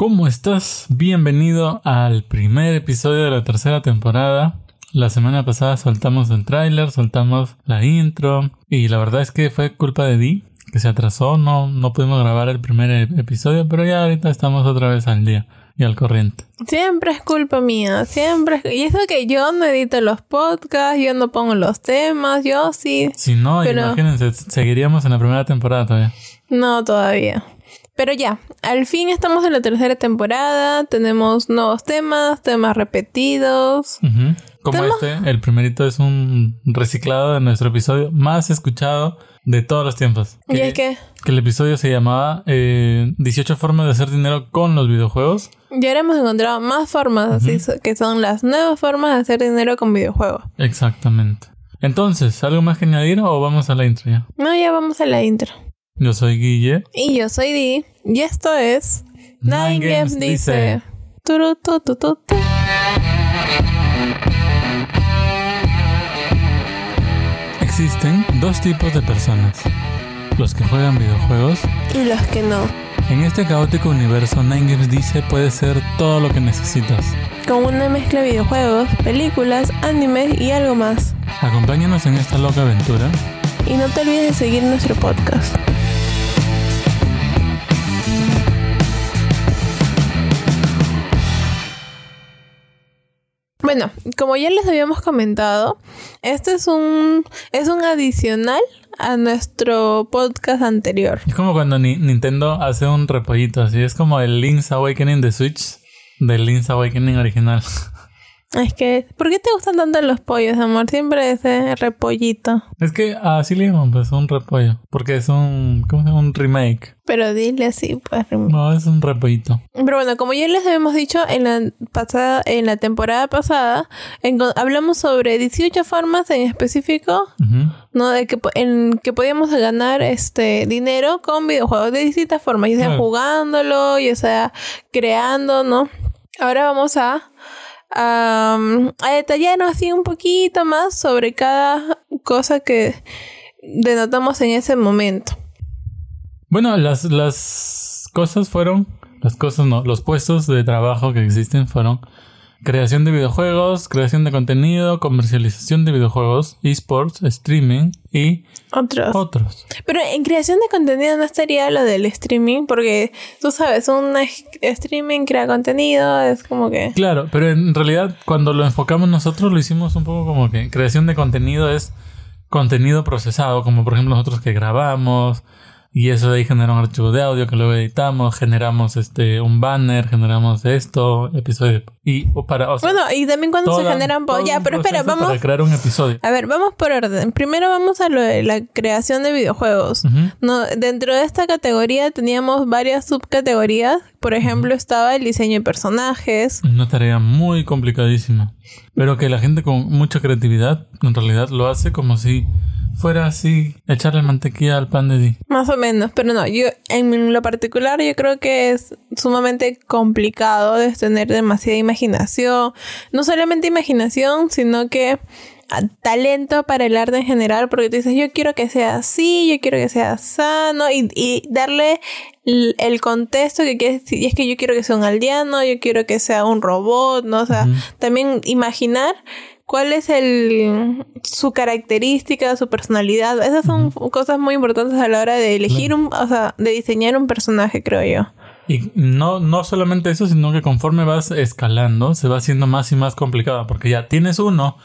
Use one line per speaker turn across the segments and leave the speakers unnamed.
¿Cómo estás? Bienvenido al primer episodio de la tercera temporada. La semana pasada soltamos el tráiler, soltamos la intro y la verdad es que fue culpa de Di, que se atrasó, no, no pudimos grabar el primer e- episodio, pero ya ahorita estamos otra vez al día y al corriente.
Siempre es culpa mía, siempre. es- Y eso que yo no edito los podcasts, yo no pongo los temas, yo sí.
Si no,
Pero-
imagínense, seguiríamos en la primera temporada todavía.
No, todavía. Pero ya, al fin estamos en la tercera temporada, tenemos nuevos temas, temas repetidos.
Como este, el primerito es un reciclado de nuestro episodio más escuchado de todos los tiempos.
Y es que
que el episodio se llamaba eh, 18 formas de hacer dinero con los videojuegos.
ya ahora hemos encontrado más formas, así que son las nuevas formas de hacer dinero con videojuegos.
Exactamente. Entonces, ¿algo más que añadir o vamos a la intro ya?
No, ya vamos a la intro.
Yo soy Guille.
Y yo soy Di, y esto es
Nine
Nine
Games
Games
dice.
Turu, tu, tu, tu, tu.
Existen dos tipos de personas. Los que juegan videojuegos.
Y los que no.
En este caótico universo, Nine Games dice puede ser todo lo que necesitas.
Con una mezcla de videojuegos, películas, animes y algo más.
Acompáñanos en esta loca aventura.
Y no te olvides de seguir nuestro podcast. Bueno, como ya les habíamos comentado, este es un es un adicional a nuestro podcast anterior.
Es como cuando Ni- Nintendo hace un repollito, así es como el Link's Awakening de Switch del Link's Awakening original.
Es que, ¿por qué te gustan tanto los pollos, amor? Siempre ese repollito.
Es que así le llaman, pues un repollo, porque es un, ¿cómo se llama? Un remake.
Pero dile así, pues.
No, es un repollito.
Pero bueno, como ya les habíamos dicho en la pasada, en la temporada pasada, hablamos sobre 18 formas en específico. ¿no? De que en que podíamos ganar este dinero con videojuegos de distintas formas, ya sea
Claro.
jugándolo, ya sea creando, ¿no? Ahora vamos a a, a detallarnos así un poquito más sobre cada cosa que denotamos en ese momento.
Bueno, las, las cosas fueron, las cosas no, los puestos de trabajo que existen fueron creación de videojuegos, creación de contenido, comercialización de videojuegos, esports, streaming y
Otros.
otros.
Pero en creación de contenido no estaría lo del streaming, porque tú sabes, un streaming crea contenido, es como que...
Claro, pero en realidad cuando lo enfocamos nosotros lo hicimos un poco como que creación de contenido es contenido procesado, como por ejemplo nosotros que grabamos y eso de ahí genera un archivo de audio que luego editamos, generamos este un banner, generamos esto, episodio y para o sea,
Bueno, y también cuando se generan... Ya, pero espera, vamos...
para crear un episodio.
A ver, vamos por orden. Primero vamos a lo de la creación de videojuegos. No, dentro de esta categoría teníamos varias subcategorías. Por ejemplo, estaba el diseño de personajes.
Una tarea muy complicadísima, pero que la gente con mucha creatividad en realidad lo hace como si fuera así echarle mantequilla al pan de di.
Más o menos, pero no, yo en lo particular yo creo que es sumamente complicado de tener demasiada imaginación, no solamente imaginación, sino que ah, talento para el arte en general, porque tú dices, yo quiero que sea así, yo quiero que sea sano, y, y darle el, contexto que quieres y es que yo quiero que sea un aldeano, yo quiero que sea un robot, ¿no? O sea, también imaginar cuál es el su característica, su personalidad. Esas son cosas muy importantes a la hora de elegir un, o sea, de diseñar un personaje, creo yo.
Y no, no solamente eso, sino que conforme vas escalando, se va haciendo más y más complicado. Porque ya tienes uno,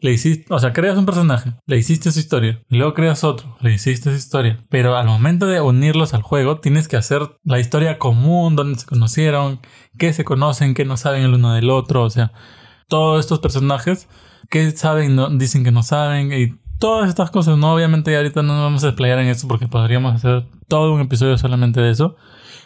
le hiciste, o sea, creas un personaje, le hiciste su historia, y luego creas otro, le hiciste su historia. Pero al momento de unirlos al juego, tienes que hacer la historia común, donde se conocieron, qué se conocen, qué no saben el uno del otro, o sea, todos estos personajes, qué saben, no, dicen que no saben, y todas estas cosas, ¿no? Obviamente ahorita no nos vamos a explayar en eso porque podríamos hacer todo un episodio solamente de eso.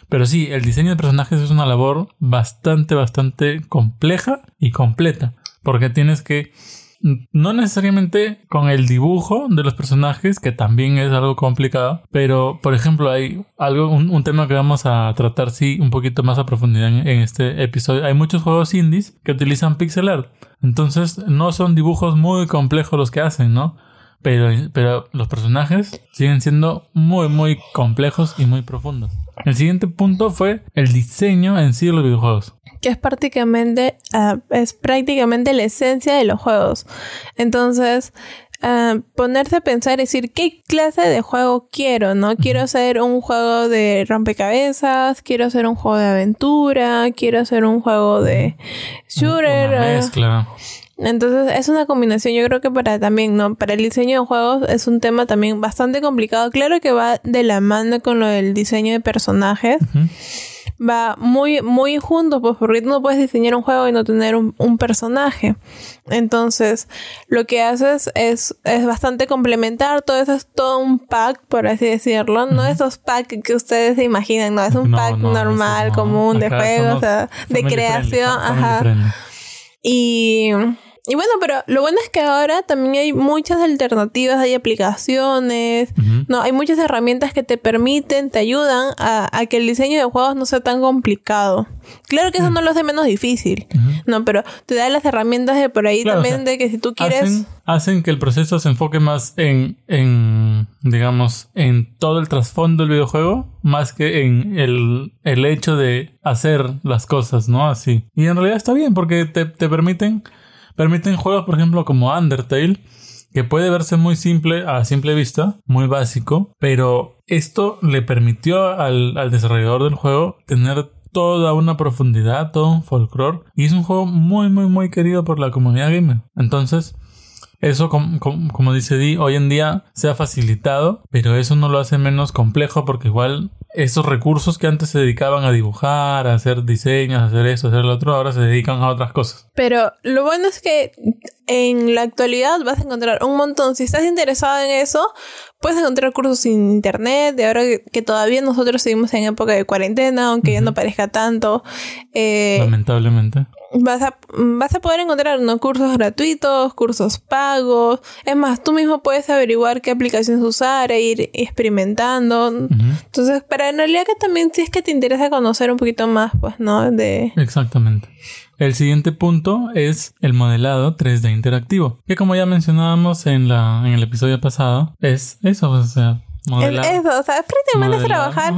Pero sí, el diseño de personajes es una labor bastante, bastante compleja y completa. Porque tienes que, no necesariamente con el dibujo de los personajes, que también es algo complicado, pero por ejemplo hay algo, un, tema que vamos a tratar sí un poquito más a profundidad en, en este episodio. Hay muchos juegos indies que utilizan pixel art. Entonces no son dibujos muy complejos los que hacen, ¿no? Pero, pero los personajes siguen siendo muy, muy complejos y muy profundos. El siguiente punto fue el diseño en sí de los videojuegos.
Que es prácticamente, ah, es prácticamente la esencia de los juegos. Entonces, ah, ponerse a pensar y decir qué clase de juego quiero, ¿no? Quiero hacer un juego de rompecabezas, quiero hacer un juego de aventura, quiero hacer un juego de shooter.
Una
ah,
mezcla.
entonces es una combinación, yo creo que para también, ¿no? Para el diseño de juegos es un tema también bastante complicado. Claro que va de la mano con lo del diseño de personajes. Va muy, muy juntos, pues porque tú no puedes diseñar un juego y no tener un, un personaje. Entonces, lo que haces es, es bastante complementar, todo eso es todo un pack, por así decirlo. No esos packs que ustedes se imaginan, no, es un
No,
pack
no,
normal, común, de juegos,
somos
o sea, de creación, ajá. Y, y bueno, pero lo bueno es que ahora también hay muchas alternativas, hay aplicaciones, no, hay muchas herramientas que te permiten, te ayudan a, a que el diseño de juegos no sea tan complicado. Claro que eso no lo hace menos difícil, no, pero te da las herramientas de por ahí
Claro, o
también
sea,
de que si tú quieres...
Hacen, hacen que el proceso se enfoque más en, en, digamos, en todo el trasfondo del videojuego, más que en el, el hecho de hacer las cosas, ¿no? Así. Y en realidad está bien, porque te, te permiten, permiten juegos, por ejemplo, como Undertale, que puede verse muy simple a simple vista, muy básico, pero esto le permitió al, al desarrollador del juego tener toda una profundidad, todo un folclore, y es un juego muy, muy, muy querido por la comunidad gamer. Entonces, eso, com- com- como dice Di, hoy en día se ha facilitado, pero eso no lo hace menos complejo porque igual esos recursos que antes se dedicaban a dibujar, a hacer diseños, a hacer eso, a hacer lo otro, ahora se dedican a otras cosas.
Pero lo bueno es que en la actualidad vas a encontrar un montón. Si estás interesado en eso, puedes encontrar cursos en internet. De ahora que, todavía nosotros seguimos en época de cuarentena, aunque ya no parezca tanto. Eh,
Lamentablemente.
vas a, vas a poder encontrar ¿no? cursos gratuitos, cursos pagos. Es más, tú mismo puedes averiguar qué aplicaciones usar e ir experimentando. Entonces, para en realidad que también si es que te interesa conocer un poquito más, pues, ¿no? De...
Exactamente. El siguiente punto es el modelado 3D interactivo, que como ya mencionábamos en, la, en el episodio pasado, es eso, o sea,
Es
modelar.
eso, o sea, prácticamente es
modelar,
trabajar.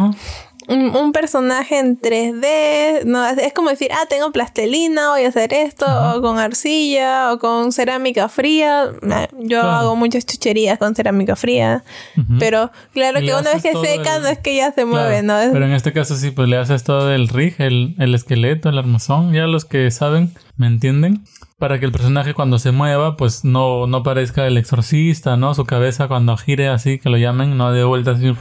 Un, un personaje en 3D, no, es, como decir, ah, tengo plastelina, voy a hacer esto, o con arcilla, o con cerámica fría. Yo
Claro.
hago muchas chucherías con cerámica fría, pero claro que una vez que seca,
el-
no es que ya se
Claro,
mueve, ¿no?
Pero en este caso sí, pues le haces todo el rig, el, el esqueleto, el armazón, ya los que saben, ¿me entienden? Para que el personaje cuando se mueva, pues no, no parezca el exorcista, ¿no? Su cabeza cuando gire así, que lo llamen, no de vuelta así,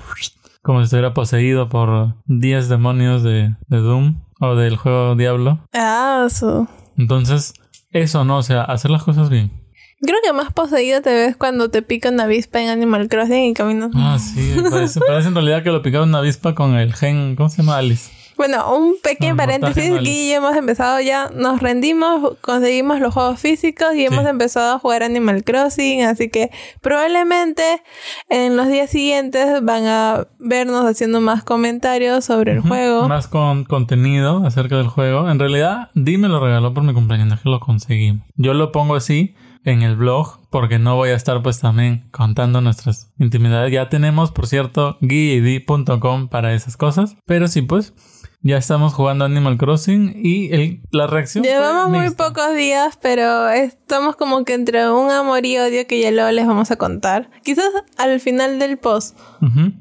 como si estuviera poseído por 10 demonios de, de Doom o del juego Diablo.
Ah, su-
Entonces, eso, ¿no? O sea, hacer las cosas bien.
Creo que más poseído te ves cuando te pica una avispa en Animal Crossing y caminas.
Ah, sí, parece, parece en realidad que lo picaba una avispa con el gen, ¿cómo se llama? Alice.
Bueno, un pequeño paréntesis. Aquí hemos empezado ya, nos rendimos, conseguimos los juegos físicos y hemos empezado a jugar Animal Crossing. Así que probablemente en los días siguientes van a vernos haciendo más comentarios sobre el juego.
Más con contenido acerca del juego. En realidad, Di me lo regaló por mi cumpleaños, que lo conseguimos. Yo lo pongo así en el blog porque no voy a estar pues también contando nuestras intimidades. Ya tenemos, por cierto, guiyd.com para esas cosas. Pero sí, pues, ya estamos jugando Animal Crossing y el, la reacción... fue
Llevamos muy
mixta.
pocos días, pero estamos como que entre un amor y odio que ya luego les vamos a contar. Quizás al final del post.
Ujú.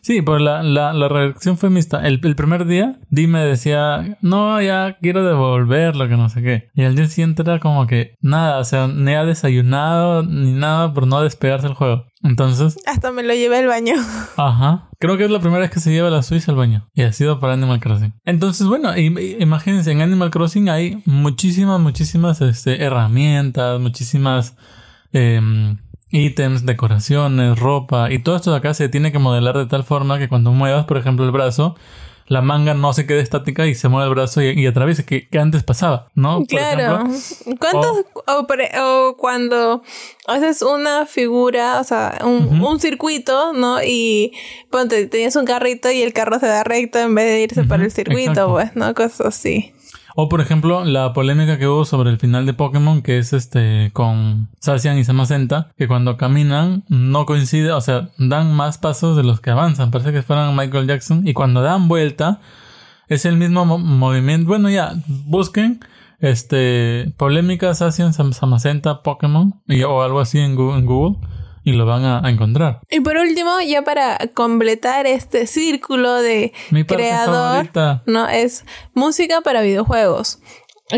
Sí, pues la, la, la reacción fue mixta. El, el primer día, Di me decía, no, ya quiero devolverlo, que no sé qué. Y al día siguiente era como que nada, o sea, ni ha desayunado ni nada por no despegarse el juego. Entonces,
Hasta me lo llevé al baño.
ajá. Creo que es la primera vez que se lleva la Suiza al baño. Y ha sido para Animal Crossing. Entonces, bueno, im- imagínense, en Animal Crossing hay muchísimas, muchísimas este, herramientas, muchísimas em, ítems, decoraciones, ropa. Y todo esto de acá se tiene que modelar de tal forma que cuando muevas, por ejemplo, el brazo, la manga no se quede estática y se mueve el brazo y, y atraviesa, que, que antes pasaba, ¿no? Por
Claro.
ejemplo.
¿Cuántos? O, e, o cuando haces una figura, o sea, un, un circuito, ¿no? Y ponte, tenías un carrito y el carro se da recto en vez de irse por el circuito,
exacto.
pues, ¿no? Cosas así.
O por ejemplo, la polémica que hubo sobre el final de Pokémon, que es este con Sacian y Samacenta, que cuando caminan no coincide, o sea, dan más pasos de los que avanzan, parece que fueran Michael Jackson, y cuando dan vuelta es el mismo movimiento. Bueno, ya, busquen este polémica Sacian Samacenta Pokémon o algo así en Google y lo van a, encontrar.
Y por último, ya para completar este círculo de creador, no es música para videojuegos.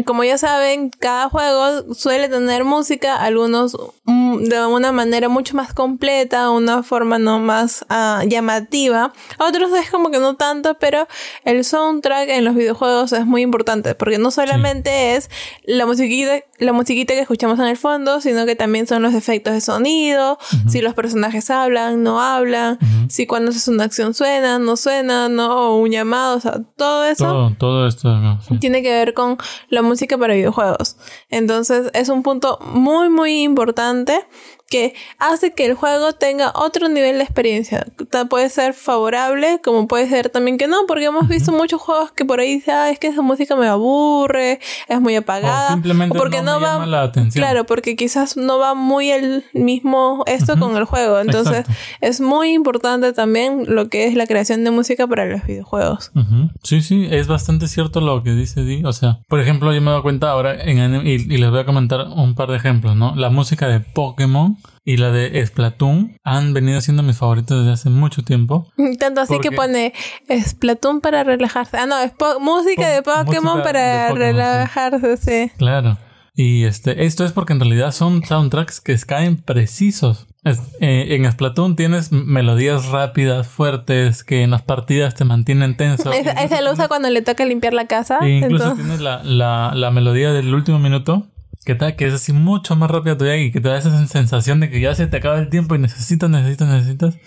Como ya saben, cada juego suele tener música, algunos mm, de una manera mucho más completa, una forma no más uh, llamativa. Otros es como que no tanto, pero el soundtrack en los videojuegos es muy importante, porque no solamente es la musiquita, la musiquita que escuchamos en el fondo, sino que también son los efectos de sonido, si los personajes hablan, no hablan, si cuando haces una acción suena, no suena, no, un llamado, o sea, todo eso.
Todo, todo esto
tiene que ver con la música para videojuegos. Entonces es un punto muy muy importante que hace que el juego tenga otro nivel de experiencia. Puede ser favorable, como puede ser también que no, porque hemos visto muchos juegos que por ahí dicen, ah, es que esa música me aburre, es muy apagada.
O simplemente porque no, va, la atención.
Claro, porque quizás no va muy el mismo esto con el juego. Entonces, es muy importante también lo que es la creación de música para los videojuegos.
Sí, sí, es bastante cierto lo que dice Di. O sea, por ejemplo, yo me doy cuenta ahora en y les voy a comentar un par de ejemplos, ¿no? La música de Pokémon y la de Splatoon han venido siendo mis favoritos desde hace mucho tiempo.
Tanto así que pone Splatoon para relajarse. Ah, no, es música de Pokémon para relajarse, sí.
Claro. Y este, esto es porque en realidad son soundtracks que caen precisos. Eh, en Splatoon tienes melodías rápidas, fuertes, que en las partidas te mantienen tenso.
Esa, lo usa cuando le toca limpiar la casa.
E incluso tienes la, la, la melodía del último minuto que, es así mucho más rápido todavía y que te da esa sensación de que ya se te acaba el tiempo y necesitas, necesitas, necesitas.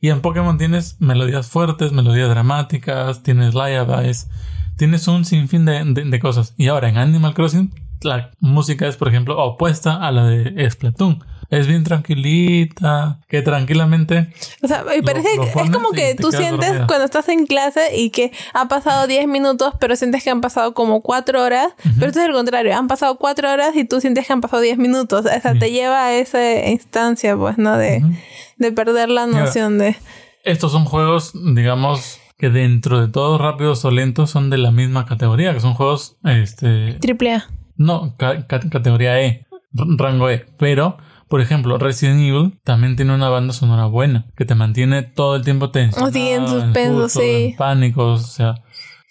Y en Pokémon tienes melodías fuertes, melodías dramáticas, tienes lullabies, tienes un sinfín de, de, cosas. Y ahora en Animal Crossing la música es, por ejemplo, opuesta a la de Splatoon es bien tranquilita, que tranquilamente.
O sea, parece, es como que tú sientes cuando estás en clase y que han pasado 10 minutos, pero sientes que han pasado como 4 horas, pero esto es el contrario, han pasado 4 horas y tú sientes que han pasado 10 minutos, o sea, te lleva a esa instancia, pues, ¿no? De, de perder la noción de...
Estos son juegos, digamos, que dentro de todos rápidos o lentos son de la misma categoría, que son juegos, este...
Triple A.
No, categoría E, rango E, pero por ejemplo, Resident Evil también tiene una banda sonora buena que te mantiene todo el tiempo tenso.
Sí, en suspenso, sí.
En pánico, o sea.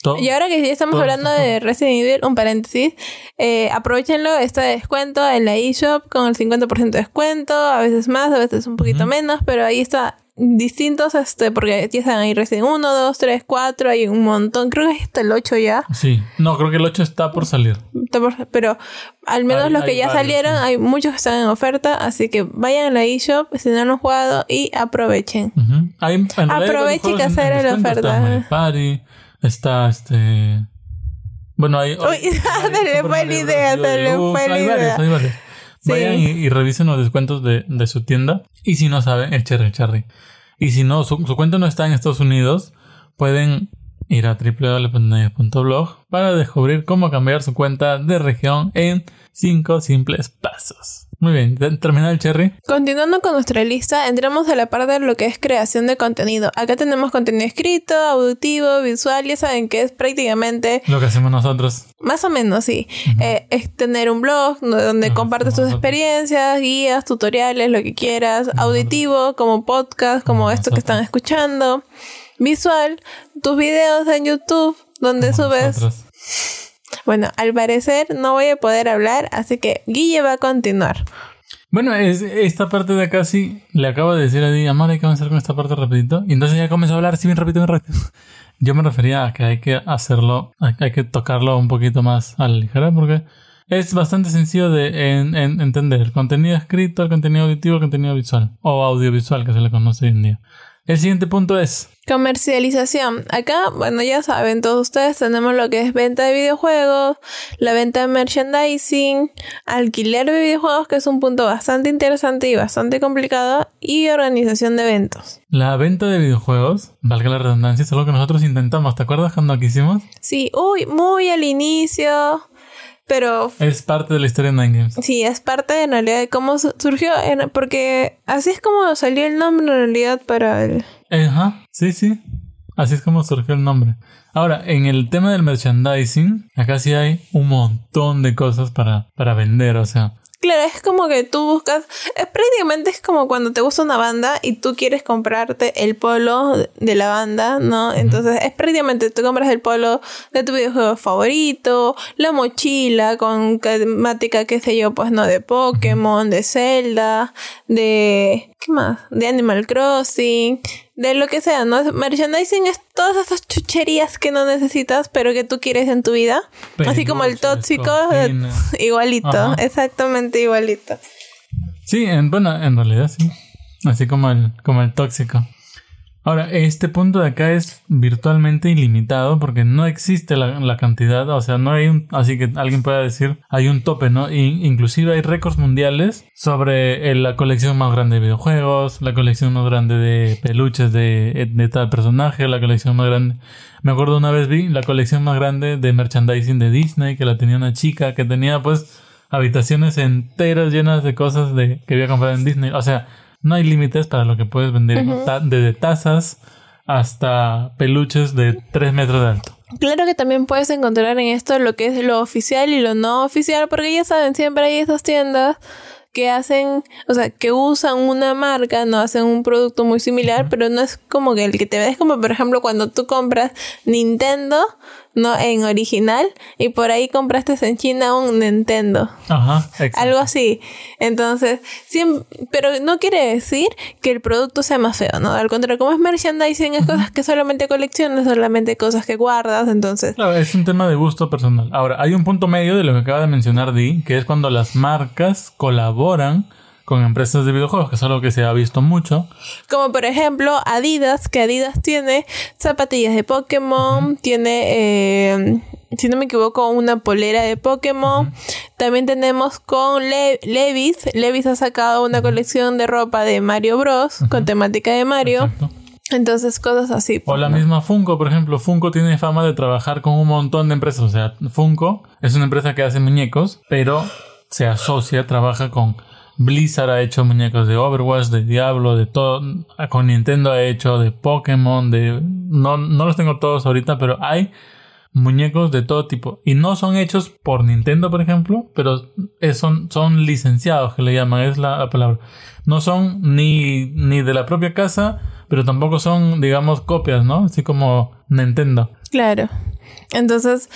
Todo, y ahora que ya estamos hablando de Resident Evil, un paréntesis, eh, aprovechenlo, está de descuento en la eShop con el 50% de descuento, a veces más, a veces un poquito menos, pero ahí está distintos, este, porque ya están ahí Resident 1, 2, 3, 4, hay un montón, creo que está el 8 ya.
Sí, no, creo que el 8 está por salir.
pero al menos los que ya salieron, hay muchos que están en oferta, así que vayan a la eShop si no han jugado y aprovechen. Aprovechen que hacer la oferta.
Está Party, está este... Bueno, hay...
Uy, le fue la idea, le fue la idea.
Vayan y, revisen los descuentos de, de, su tienda. Y si no saben, el Cherry Cherry. Y si no, su, cuenta no está en Estados Unidos, pueden ir a www.blog para descubrir cómo cambiar su cuenta de región en 5 simples pasos. Muy bien, termina el cherry.
Continuando con nuestra lista, entramos a la parte de lo que es creación de contenido. Acá tenemos contenido escrito, auditivo, visual, ya saben que es prácticamente...
Lo que hacemos nosotros.
Más o menos, sí. Eh, es tener un blog donde compartes tus experiencias, guías, tutoriales, lo que quieras. Auditivo, como podcast, como esto que están escuchando. Visual, tus videos en YouTube, donde subes... Bueno, al parecer no voy a poder hablar, así que Guille va a continuar.
Bueno, es, esta parte de acá sí le acabo de decir a Di, amor, hay que avanzar con esta parte rapidito. Y entonces ya comenzó a hablar así bien rápido, bien rápido. Yo me refería a que hay que hacerlo, hay, que tocarlo un poquito más a la ligera porque es bastante sencillo de entender el contenido escrito, el contenido auditivo, el contenido visual o audiovisual que se le conoce hoy en día. El siguiente punto es
Comercialización. Acá, bueno, ya saben, todos ustedes tenemos lo que es venta de videojuegos, la venta de merchandising, alquiler de videojuegos, que es un punto bastante interesante y bastante complicado, y organización de eventos.
La venta de videojuegos, valga la redundancia, es algo que nosotros intentamos. ¿Te acuerdas cuando lo hicimos?
Sí, uy, muy al inicio. Pero.
Es parte de la historia de Nine Games.
Sí, es parte de, en realidad de cómo surgió. Porque así es como salió el nombre en realidad para el.
Ajá, sí, sí. Así es como surgió el nombre. Ahora, en el tema del merchandising, acá sí hay un montón de cosas para, para vender, o sea,
Claro, es como que tú buscas, es prácticamente es como cuando te gusta una banda y tú quieres comprarte el polo de la banda, ¿no? Entonces es prácticamente tú compras el polo de tu videojuego favorito, la mochila con temática, qué sé yo, pues no, de Pokémon, de Zelda, de... ¿Qué más? De Animal Crossing, de lo que sea, ¿no? Merchandising es todas esas chucherías que no necesitas, pero que tú quieres en tu vida. Así como el tóxico, igualito, exactamente igualito.
Sí, en, bueno, en realidad sí. Así como el, como el tóxico. Ahora, este punto de acá es virtualmente ilimitado porque no existe la, cantidad, o sea, no hay un, así que alguien pueda decir, hay un tope, ¿no? inclusive hay récords mundiales sobre eh, la colección más grande de videojuegos, la colección más grande de peluches de, de tal personaje, la colección más grande... Me acuerdo una vez vi la colección más grande de merchandising de Disney que la tenía una chica que tenía pues habitaciones enteras llenas de cosas de, que había comprado en Disney, o sea no hay límites para lo que puedes vender, desde tazas hasta peluches de 3 metros de alto.
Claro que también puedes encontrar en esto lo que es lo oficial y lo no oficial, porque ya saben, siempre hay esas tiendas que hacen, o sea, que usan una marca, no hacen un producto muy similar, pero no es como que el que te ves como, por ejemplo, cuando tú compras Nintendo, no en original y por ahí compraste en China un Nintendo. Ajá, Algo así. Entonces, pero no quiere decir que el producto sea más feo, ¿no? Al contrario, como es merchandising, es cosas que solamente coleccionas, solamente cosas que guardas, entonces...
Claro, es un tema de gusto personal. Ahora, hay un punto medio de lo que acaba de mencionar Di, que es cuando las marcas colaboran con empresas de videojuegos, que es algo que se ha visto mucho.
Como por ejemplo Adidas, que Adidas tiene zapatillas de Pokémon, tiene, eh, si no me equivoco, una polera de Pokémon. También tenemos con Levis, Levis ha sacado una colección de ropa de Mario Bros. con temática de Mario. Entonces, cosas así.
O la misma Funko, por ejemplo. Funko tiene fama de trabajar con un montón de empresas. O sea, Funko es una empresa que hace muñecos, pero se asocia, trabaja con Blizzard ha hecho muñecos de Overwatch, de Diablo, de todo. Con Nintendo ha hecho de Pokémon, de. No, no los tengo todos ahorita, pero hay muñecos de todo tipo. Y no son hechos por Nintendo, por ejemplo, pero son, son licenciados, que le llaman, es la, la, palabra. No son ni, ni de la propia casa, pero tampoco son, digamos, copias, ¿no? Así como Nintendo.
Claro. Entonces,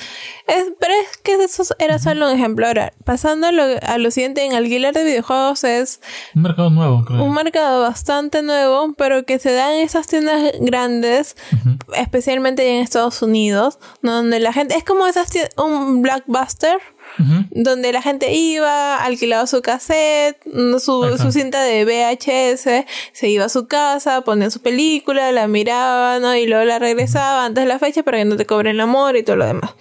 es, pero es que eso era solo un ejemplo. Ahora, pasando a lo, a lo siguiente, en alquiler de videojuegos es...
Un mercado nuevo, creo.
Un mercado bastante nuevo, pero que se da en esas tiendas grandes, especialmente en Estados Unidos, donde la gente... Es como esas un blockbuster donde la gente iba, alquilaba su cassette, su, su, cinta de VHS, se iba a su casa, ponía su película, la miraba, ¿no? Y luego la regresaba antes de la fecha para que no te cobren el amor y todo lo demás.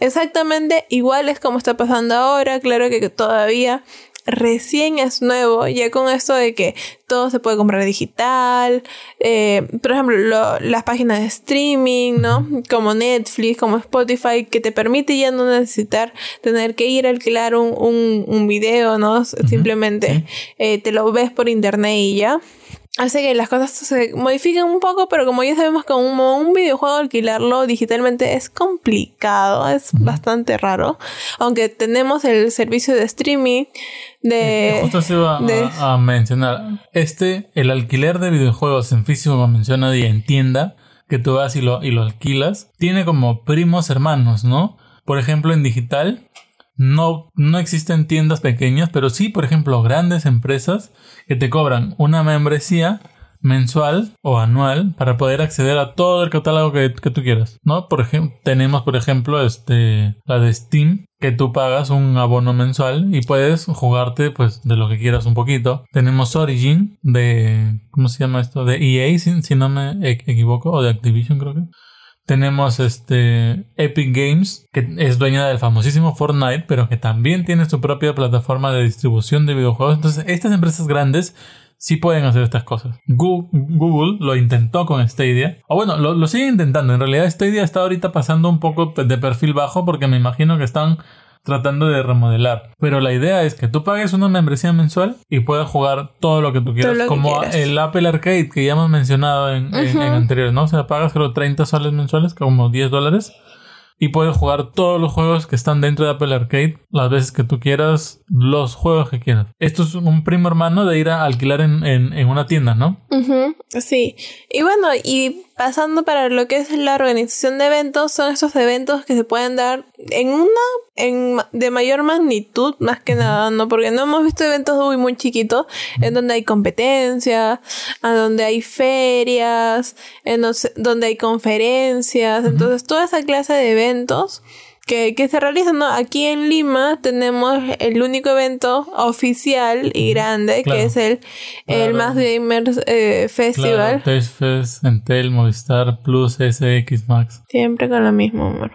Exactamente igual es como está pasando ahora, claro que todavía recién es nuevo, ya con esto de que todo se puede comprar digital, eh, por ejemplo, las páginas de streaming, ¿no? Como Netflix, como Spotify, que te permite ya no necesitar tener que ir a alquilar un, un, un video, ¿no? Simplemente eh, te lo ves por internet y ya hace que las cosas se modifiquen un poco, pero como ya sabemos como un videojuego alquilarlo digitalmente es complicado, es bastante raro, aunque tenemos el servicio de streaming de...
Justo se iba a, mencionar, este, el alquiler de videojuegos en físico, como menciona y en tienda, que tú vas y lo, y lo alquilas, tiene como primos hermanos, ¿no? Por ejemplo, en digital no, no existen tiendas pequeñas, pero sí, por ejemplo, grandes empresas que te cobran una membresía mensual o anual para poder acceder a todo el catálogo que, que tú quieras, ¿no? Por tenemos, por ejemplo, este, la de Steam, que tú pagas un abono mensual y puedes jugarte pues de lo que quieras un poquito. Tenemos Origin de ¿cómo se llama esto? de EA si, si no me e- equivoco o de Activision creo que. Tenemos este Epic Games, que es dueña del famosísimo Fortnite, pero que también tiene su propia plataforma de distribución de videojuegos. Entonces, estas empresas grandes sí pueden hacer estas cosas. Google lo intentó con Stadia. O bueno, lo, lo sigue intentando. En realidad Stadia está ahorita pasando un poco de perfil bajo porque me imagino que están tratando de remodelar. Pero la idea es que tú pagues una membresía mensual y puedas jugar todo lo que tú quieras.
que
como
quieras.
el Apple Arcade que ya hemos mencionado en, en- en anteriores, ¿no? O sea, pagas creo 30 soles mensuales, como 10 dólares. Y puedes jugar todos los juegos que están dentro de Apple Arcade las veces que tú quieras, los juegos que quieras. Esto es un primo hermano de ir a alquilar en, en- en una tienda, ¿no?
Ujú, Sí, y bueno, y pasando para lo que es la organización de eventos, son estos eventos que se pueden dar en una, en de mayor magnitud, más que nada, ¿no? Porque no hemos visto eventos muy, muy chiquitos, en donde hay competencia, a donde hay ferias, en donde hay conferencias, entonces toda esa clase de eventos que, que se realizan, ¿no? Aquí en Lima tenemos el único evento oficial y grande,
Claro.
que es el, el. Más Gamers eh, Festival.
Claro, Testfest, Entel, Movistar, Plus, SX Max.
Siempre con lo mismo, amor.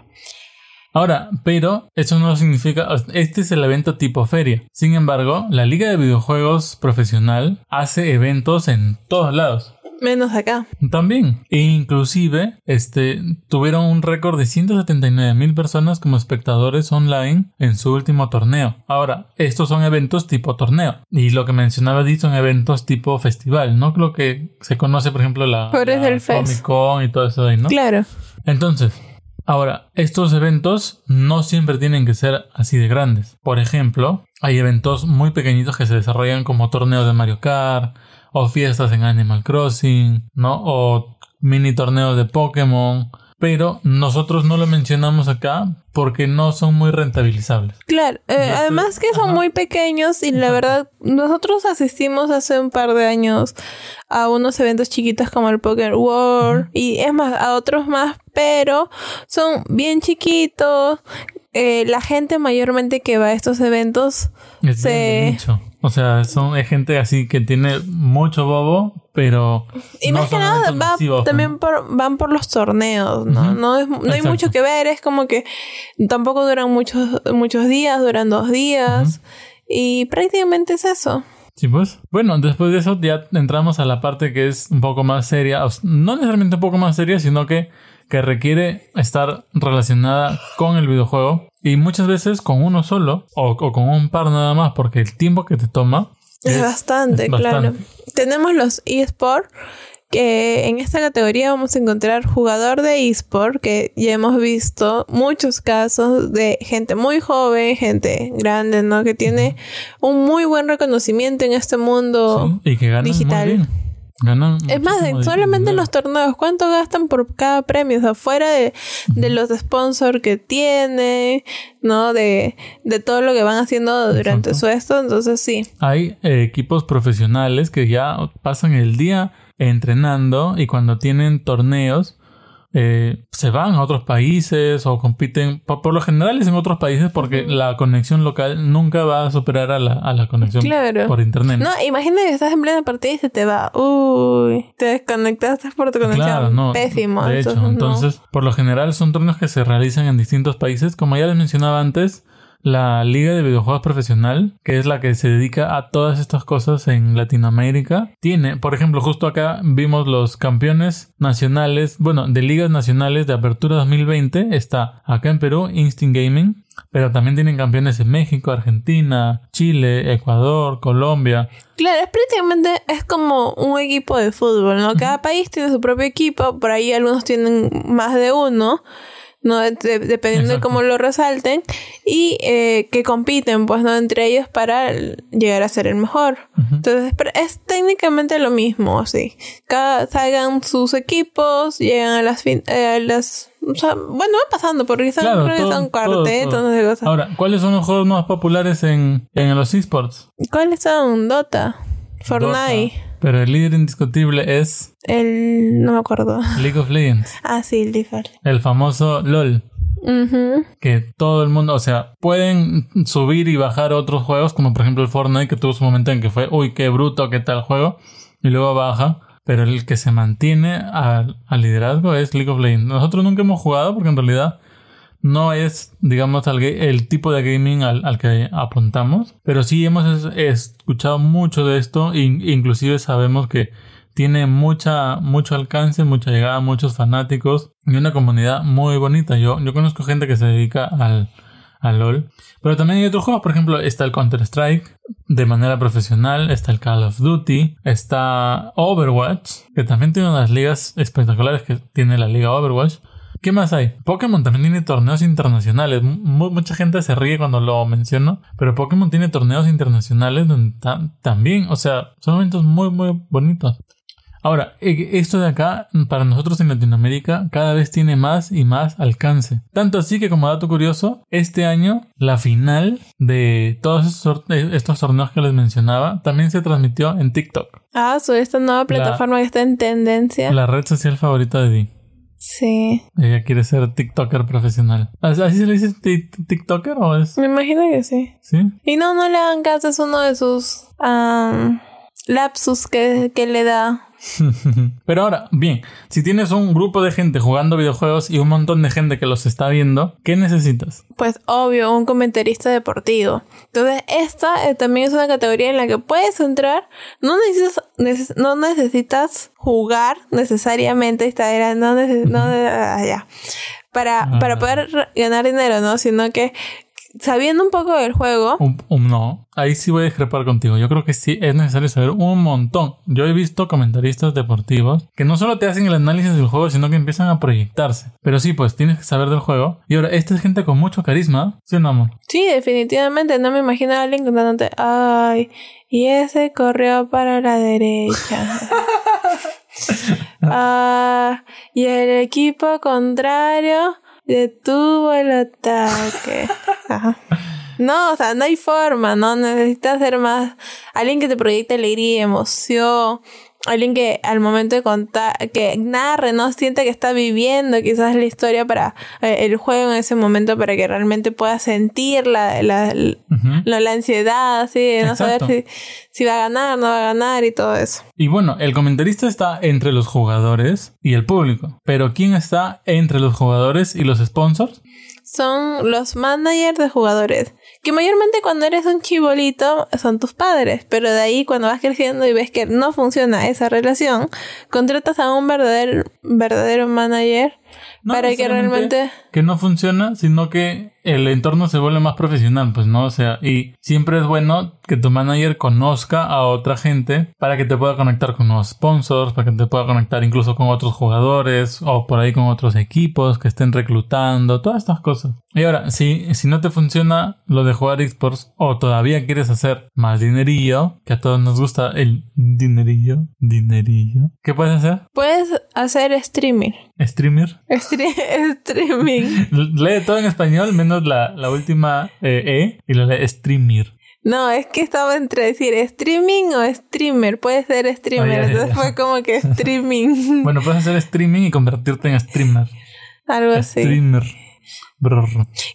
Ahora, pero eso no significa, este es el evento tipo feria. Sin embargo, la Liga de Videojuegos Profesional hace eventos en todos lados.
Menos acá.
También. E inclusive, este, tuvieron un récord de 179 mil personas como espectadores online en su último torneo. Ahora, estos son eventos tipo torneo. Y lo que mencionaba Di son eventos tipo festival, ¿no? Lo que se conoce, por ejemplo, la, la
el Fest.
Comic Con y todo eso de ahí, ¿no?
Claro.
Entonces, ahora, estos eventos no siempre tienen que ser así de grandes. Por ejemplo, hay eventos muy pequeñitos que se desarrollan como torneos de Mario Kart, o fiestas en Animal Crossing, ¿no? O mini torneos de Pokémon. Pero nosotros no lo mencionamos acá porque no son muy rentabilizables.
Claro, eh,
estoy-
además que son
Ajá.
muy pequeños y la verdad, nosotros asistimos hace un par de años a unos eventos chiquitos como el Poker World y es más, a otros más, pero son bien chiquitos. Eh, la gente mayormente que va a estos eventos,
Es
Se-.
O sea, son es gente así que tiene mucho bobo, pero.
y
no
más que
son
nada
eventos
va-
masivos, ¿no?
también por- van por los torneos, ¿no? No, es, no hay mucho que ver, es como que tampoco duran muchos, muchos días, duran dos días y prácticamente es eso.
Sí, pues. Bueno, después de eso ya entramos a la parte que es un poco más seria. No necesariamente un poco más seria, sino que, que requiere estar relacionada con el videojuego. Y muchas veces con uno solo o, o con un par nada más, porque el tiempo que te toma
Es, bastante,
es
claro. Tenemos los eSport, que en esta categoría vamos a encontrar jugador de eSport, que ya hemos visto muchos casos de gente muy joven, gente grande, ¿no? Que tiene un muy buen reconocimiento en este mundo.
Sí, y que ganan
digital.
muy bien. Ganan
Es más, solamente en los torneos, ¿cuánto gastan por cada premio? O sea, fuera de, de los sponsors que tiene, ¿no? De, de todo lo que van haciendo durante
Exacto.
su esto, entonces sí.
Hay eh, equipos profesionales que ya pasan el día entrenando y cuando tienen torneos eh, se van a otros países o compiten, por, por lo general es en otros países porque la conexión local nunca va a superar a la, a la conexión
Claro.
por internet.
No, imagina que estás en plena partida y se te va. Uy, te desconectaste por tu conexión.
Claro, no.
Pésimo.
De hecho,
no.
entonces, por lo general son torneos que se realizan en distintos países. Como ya les mencionaba antes, la Liga de Videojuegos Profesional, que es la que se dedica a todas estas cosas en Latinoamérica, tiene, por ejemplo, justo acá vimos los campeones nacionales, bueno, de ligas nacionales de Apertura 2020. Está acá en Perú, Instinct Gaming. Pero también tienen campeones en México, Argentina, Chile, Ecuador, Colombia.
Claro, es prácticamente es como un equipo de fútbol, ¿no? Cada país tiene su propio equipo, por ahí algunos tienen más de uno, ¿no? De- de- dependiendo de cómo lo resalten, y eh, que compiten, pues, ¿no? Entre ellos para llegar a ser el mejor. Entonces, es técnicamente lo mismo, sí. Cada, salgan sus equipos, llegan a las fin, eh, a las... O sea, bueno, va pasando, porque son,
Claro, todo-
son cuartetos,
todo.
no sé qué cosa.
Ahora, ¿cuáles son los juegos más populares en, en los esports?
¿Cuáles son? Dota, Fortnite.
Dota, Pero el líder indiscutible es
El. No me acuerdo.
League of Legends.
Ah, sí, el Default.
El famoso LOL.
Ujú.
Que todo el mundo, o sea, pueden subir y bajar otros juegos, como por ejemplo el Fortnite, que tuvo su momento en que fue, uy, qué bruto, qué tal juego, y luego baja. Pero el que se mantiene al, al liderazgo es League of Legends. Nosotros nunca hemos jugado porque en realidad no es, digamos, el tipo de gaming al, que apuntamos. Pero sí hemos es- escuchado mucho de esto e inclusive sabemos que tiene mucha, mucho alcance, mucha llegada, muchos fanáticos y una comunidad muy bonita. Yo, yo conozco gente que se dedica al, al LOL. Pero también hay otros juegos, por ejemplo, está el Counter-Strike de manera profesional, está el Call of Duty, está Overwatch, que también tiene unas ligas espectaculares que tiene la liga Overwatch. ¿Qué más hay? Pokémon también tiene torneos internacionales. Mu- mucha gente se ríe cuando lo menciono, pero Pokémon tiene torneos internacionales donde también, o sea, son momentos muy, muy bonitos. Ahora, eh, esto de acá, para nosotros en Latinoamérica, cada vez tiene más y más alcance. Tanto así que, como dato curioso, este año la final de todos estos, tor- estos torneos que les mencionaba también se transmitió en TikTok,
Ah, sobre esta nueva plataforma que está en tendencia.
la red social favorita de Di.
Sí.
Ella quiere ser TikToker profesional. ¿Así se le dice ti- TikToker o es?
Me imagino que sí.
¿Sí?
Y no, no le hagan caso, es uno de sus am, lapsus que, que le da.
Pero ahora, bien, si tienes un grupo de gente jugando videojuegos y un montón de gente que los está viendo, ¿qué necesitas?
Pues obvio, un comentarista deportivo. Entonces, esta eh, también es una categoría en la que puedes entrar. No necesitas, neces- no necesitas jugar necesariamente. Esta era, no, neces- no ah, ya. Para, para
Ah.
poder ganar dinero, ¿no? Sino que sabiendo un poco del juego,
no, ahí sí voy a discrepar contigo. Yo creo que sí es necesario saber un montón. Yo he visto comentaristas deportivos que no solo te hacen el análisis del juego, sino que empiezan a proyectarse. Pero sí, pues tienes que saber del juego. Y ahora, esta es gente con mucho carisma. Sí, no, amor.
sí, definitivamente no me imagino a alguien contándote, ay, y ese corrió para la derecha. Ah, y el equipo contrario detuvo el ataque. Ajá. No, o sea, no hay forma, ¿no? Necesitas ser más alguien que te proyecte alegría, emoción, alguien que al momento de contar, que narre, ¿no? Siente que está viviendo quizás la historia para eh, el juego en ese momento para que realmente pueda sentir la, la, la, ansiedad, así, de no saber si, si va a ganar, no va a ganar y todo eso.
Y bueno, el comentarista está entre los jugadores y el público. Pero ¿quién está entre los jugadores y los sponsors?
son los managers de jugadores. Que mayormente cuando eres un chibolito son tus padres. Pero de ahí cuando vas creciendo y ves que no funciona esa relación, contratas a un verdadero, verdadero manager
No
para que realmente...
Que no funciona, sino que el entorno se vuelve más profesional, pues no, o sea, y siempre es bueno que tu manager conozca a otra gente para que te pueda conectar con nuevos sponsors, para que te pueda conectar incluso con otros jugadores o por ahí con otros equipos que estén reclutando, todas estas cosas. Y ahora, si, si no te funciona lo de jugar esports o todavía quieres hacer más dinerillo, que a todos nos gusta el dinerillo, dinerillo, ¿qué puedes hacer?
Puedes hacer streaming.
Streamer.
Stre- streaming.
Lee todo en español, menos la, la última eh, E y lo lee streamer.
No, es que estaba entre decir streaming o streamer. Puede ser streamer.
Ah, ya, ya,
Entonces fue como que streaming.
Bueno, puedes hacer streaming y convertirte en streamer.
Algo así.
Streamer. Brr.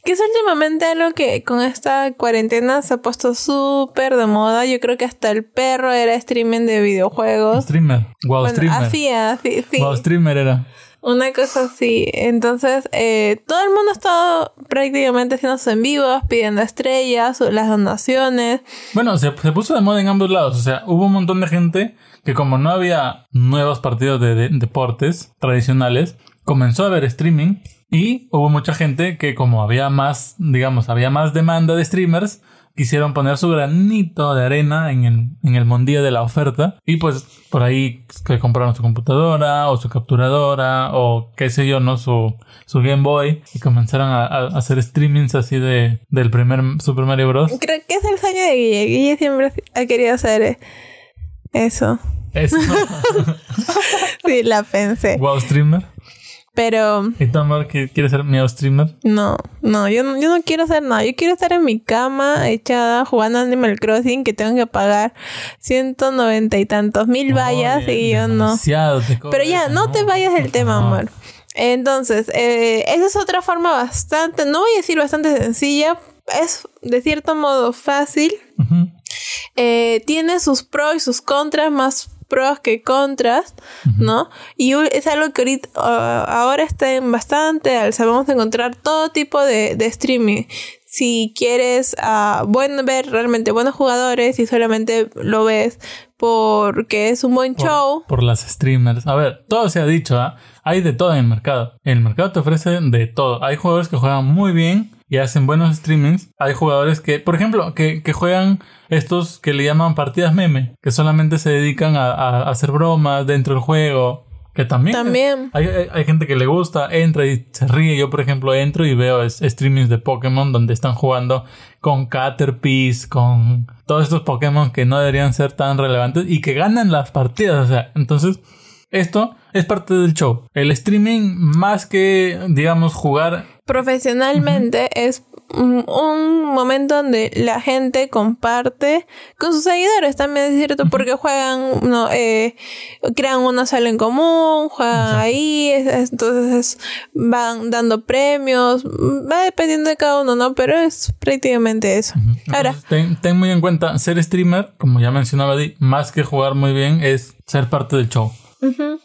Que es últimamente algo que con esta cuarentena se ha puesto súper de moda. Yo creo que hasta el perro era streaming de videojuegos.
Streamer. Wow,
Bueno,
streamer.
hacía, así, sí.
Wow, streamer era.
Una cosa así. Entonces, eh, todo el mundo ha estado prácticamente haciendo sus en vivos, pidiendo estrellas, las donaciones.
Bueno, se, se puso de moda en ambos lados. O sea, hubo un montón de gente que como no había nuevos partidos de, de- deportes tradicionales, comenzó a ver streaming y hubo mucha gente que como había más, digamos, había más demanda de streamers, quisieron poner su granito de arena en el, en el mundillo de la oferta y pues por ahí que compraron su computadora o su capturadora o qué sé yo, ¿no? Su, su Game Boy y comenzaron a, a hacer streamings así de, del primer Super Mario Bros.
Creo que es el sueño de Guille. Guille siempre ha querido hacer eso.
Eso.
Sí, la pensé.
wow, streamer.
Pero
¿Y tu amor que quiere ser mi streamer?
no, no, yo no, yo no quiero hacer nada. Yo quiero estar en mi cama echada jugando Animal Crossing que tengo que pagar 190 y tantos mil vallas
Oye,
y yo no.
demasiado te cobra
Pero ya, no te vayas del tema, amor. Entonces, eh, esa es otra forma bastante, no voy a decir bastante sencilla, es de cierto modo fácil. Eh, tiene sus pros y sus contras, más pros que contras, ¿no? Y es algo que ahorita, ah, ahora está en bastante alza. Vamos a encontrar todo tipo de, de streaming. Si quieres ah, buen, ver realmente buenos jugadores y solamente lo ves porque es un buen
Por,
show.
por las streamers. A ver, todo se ha dicho, ¿ah? Hay de todo en el mercado. El mercado te ofrece de todo. Hay jugadores que juegan muy bien y hacen buenos streamings. Hay jugadores que, por ejemplo, que, que juegan estos que le llaman partidas meme, que solamente se dedican a, a hacer bromas dentro del juego. Que también,
También.
Hay, hay- hay gente que le gusta, entra y se ríe. Yo, por ejemplo, entro y veo es- streamings de Pokémon donde están jugando con Caterpies, con todos estos Pokémon que no deberían ser tan relevantes y que ganan las partidas. O sea, entonces, esto es parte del show. El streaming, más que, digamos, jugar.
Profesionalmente es un, momento donde la gente comparte con sus seguidores también es cierto porque juegan no eh, crean una sala en común juegan
Exacto.
ahí es- es- entonces van dando premios va dependiendo de cada uno no pero es prácticamente eso ahora
Entonces, ten, ten muy en cuenta, ser streamer, como ya mencionaba Di, más que jugar muy bien, es ser parte del show.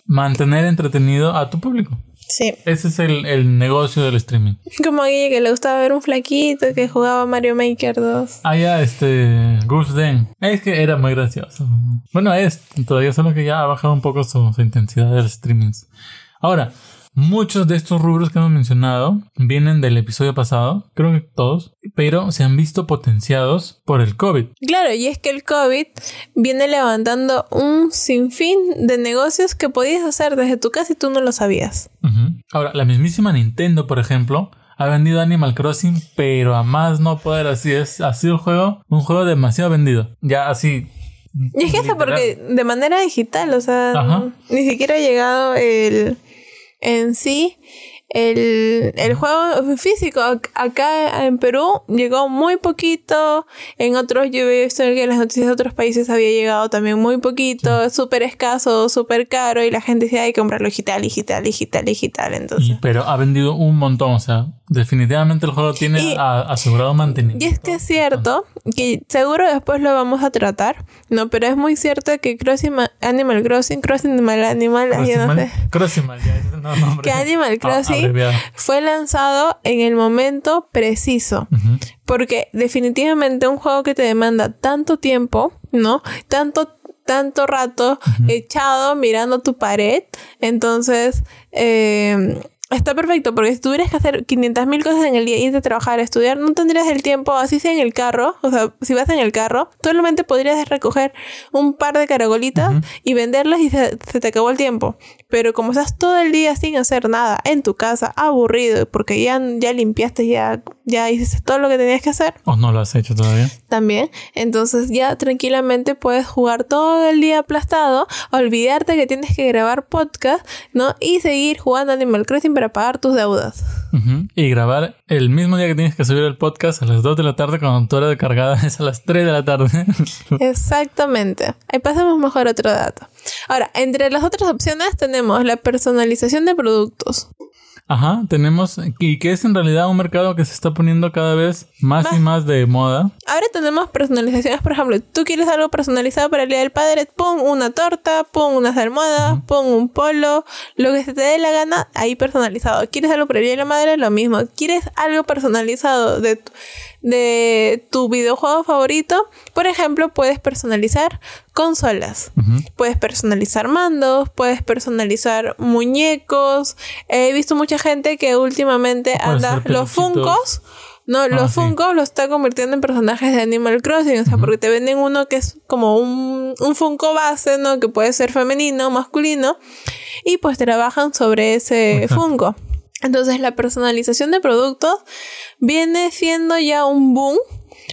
Mantener entretenido a tu público.
Sí
Ese es el, el negocio del streaming.
como a Guille que le gustaba ver un flaquito que jugaba Mario Maker 2
Ah, ya, este. Goose Den. Es que era muy gracioso. Bueno, es todavía, solo que ya ha bajado un poco su, su intensidad de los streamings. Ahora, muchos de estos rubros que hemos mencionado vienen del episodio pasado, creo que todos, pero se han visto potenciados por el COVID.
Claro, y es que el COVID viene levantando un sinfín de negocios que podías hacer desde tu casa y tú no lo sabías.
Ahora, la mismísima Nintendo, por ejemplo, ha vendido Animal Crossing, pero a más no poder. Así es, ha sido un juego, un juego demasiado vendido. Ya así.
Y es que
literal.
porque de manera digital, o sea,
Ajá.
ni siquiera ha llegado el en sí el, el juego físico. Ac- Acá en Perú llegó muy poquito. En otros, yo he visto que en las noticias de otros países había llegado también muy poquito. Súper escaso, súper caro. Y la gente decía, hay que comprarlo digital, digital, digital, digital. Entonces.
Y- pero ha vendido un montón, o sea, definitivamente el juego tiene
Y-
a- asegurado mantenimiento.
Y es que es cierto, que seguro después lo vamos a tratar, ¿no? Pero es muy cierto que Crossing Ma- Animal Crossing, Crossing Animal Animal, yo no sé,
ya, el nombre.
que Animal
Ah,
Crossing fue lanzado en el momento preciso. Porque definitivamente un juego que te demanda tanto tiempo, ¿no? Tanto tanto rato echado mirando tu pared. Entonces, eh, está perfecto. Porque si tuvieras que hacer 500 mil cosas en el día, irte a trabajar, estudiar, no tendrías el tiempo, así sea en el carro. O sea, si vas en el carro, solamente podrías recoger un par de caragolitas y venderlas y se, se te acabó el tiempo. Pero como estás todo el día sin hacer nada en tu casa, aburrido, porque ya, ya limpiaste, ya, ya hiciste todo lo que tenías que hacer,
¿O no lo has hecho todavía?
también. Entonces ya tranquilamente puedes jugar todo el día aplastado, olvidarte que tienes que grabar podcast, ¿no? Y seguir jugando Animal Crossing para pagar tus deudas.
Y grabar el mismo día que tienes que subir el podcast a las 2 de la tarde cuando tu hora de cargada es a las 3 de la tarde.
Exactamente. Ahí pasamos mejor a otro dato. Ahora, entre las otras opciones tenemos la personalización de productos.
Ajá, tenemos, y que es en realidad un mercado que se está poniendo cada vez más y más de moda.
Ahora tenemos personalizaciones, por ejemplo, tú quieres algo personalizado para el Día del Padre, pon una torta, pon unas almohadas, pon un polo, lo que se te dé la gana, ahí personalizado. ¿Quieres algo para el Día de la Madre? Lo mismo. ¿Quieres algo personalizado de tu, de tu videojuego favorito? Por ejemplo, puedes personalizar consolas. Puedes personalizar mandos, puedes personalizar muñecos. He visto mucha gente que últimamente anda los. Funkos. No, los
Ah, sí.
Funkos los está convirtiendo en personajes de Animal Crossing. O sea, porque te venden uno que es como un, un Funko base, ¿no? Que puede ser femenino, masculino. Y pues trabajan sobre ese
Exacto.
Funko. Entonces la personalización de productos viene siendo ya un boom.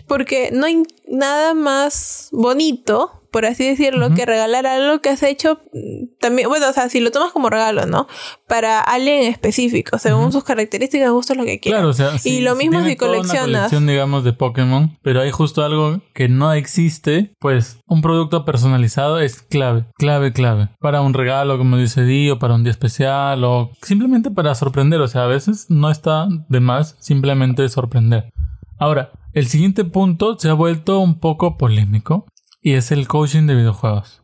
Porque no hay nada más bonito por así decirlo, que regalar algo que has hecho mm, también, bueno, o sea, si lo tomas como regalo, ¿no? Para alguien específico, según sus características, gustos, lo que quieras.
Claro, o sea,
y lo mismo si coleccionas. Una
colección, digamos, de Pokémon, pero hay justo algo que no existe, pues un producto personalizado es clave, clave, clave. Para un regalo, como dice Di, o para un día especial, o simplemente para sorprender. O sea, a veces no está de más simplemente sorprender. Ahora, el siguiente punto se ha vuelto un poco polémico y es el coaching de videojuegos.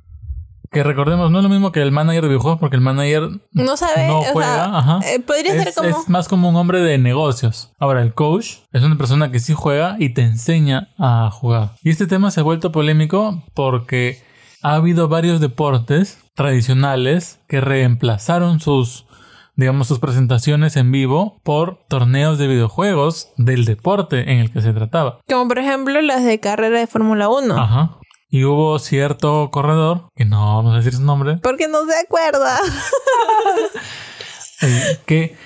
Que recordemos, no es lo mismo que el manager de videojuegos porque el manager
no sabe,
no juega.
Eh, podría
es,
ser como.
Es más como un hombre de negocios. Ahora, el coach es una persona que sí juega y te enseña a jugar. Y este tema se ha vuelto polémico porque ha habido varios deportes tradicionales que reemplazaron sus digamos, sus presentaciones en vivo por torneos de videojuegos del deporte en el que se trataba.
Como por ejemplo las de carrera de Fórmula 1.
Ajá. Y hubo cierto corredor, que no vamos a decir su nombre.
Porque no se acuerda.
que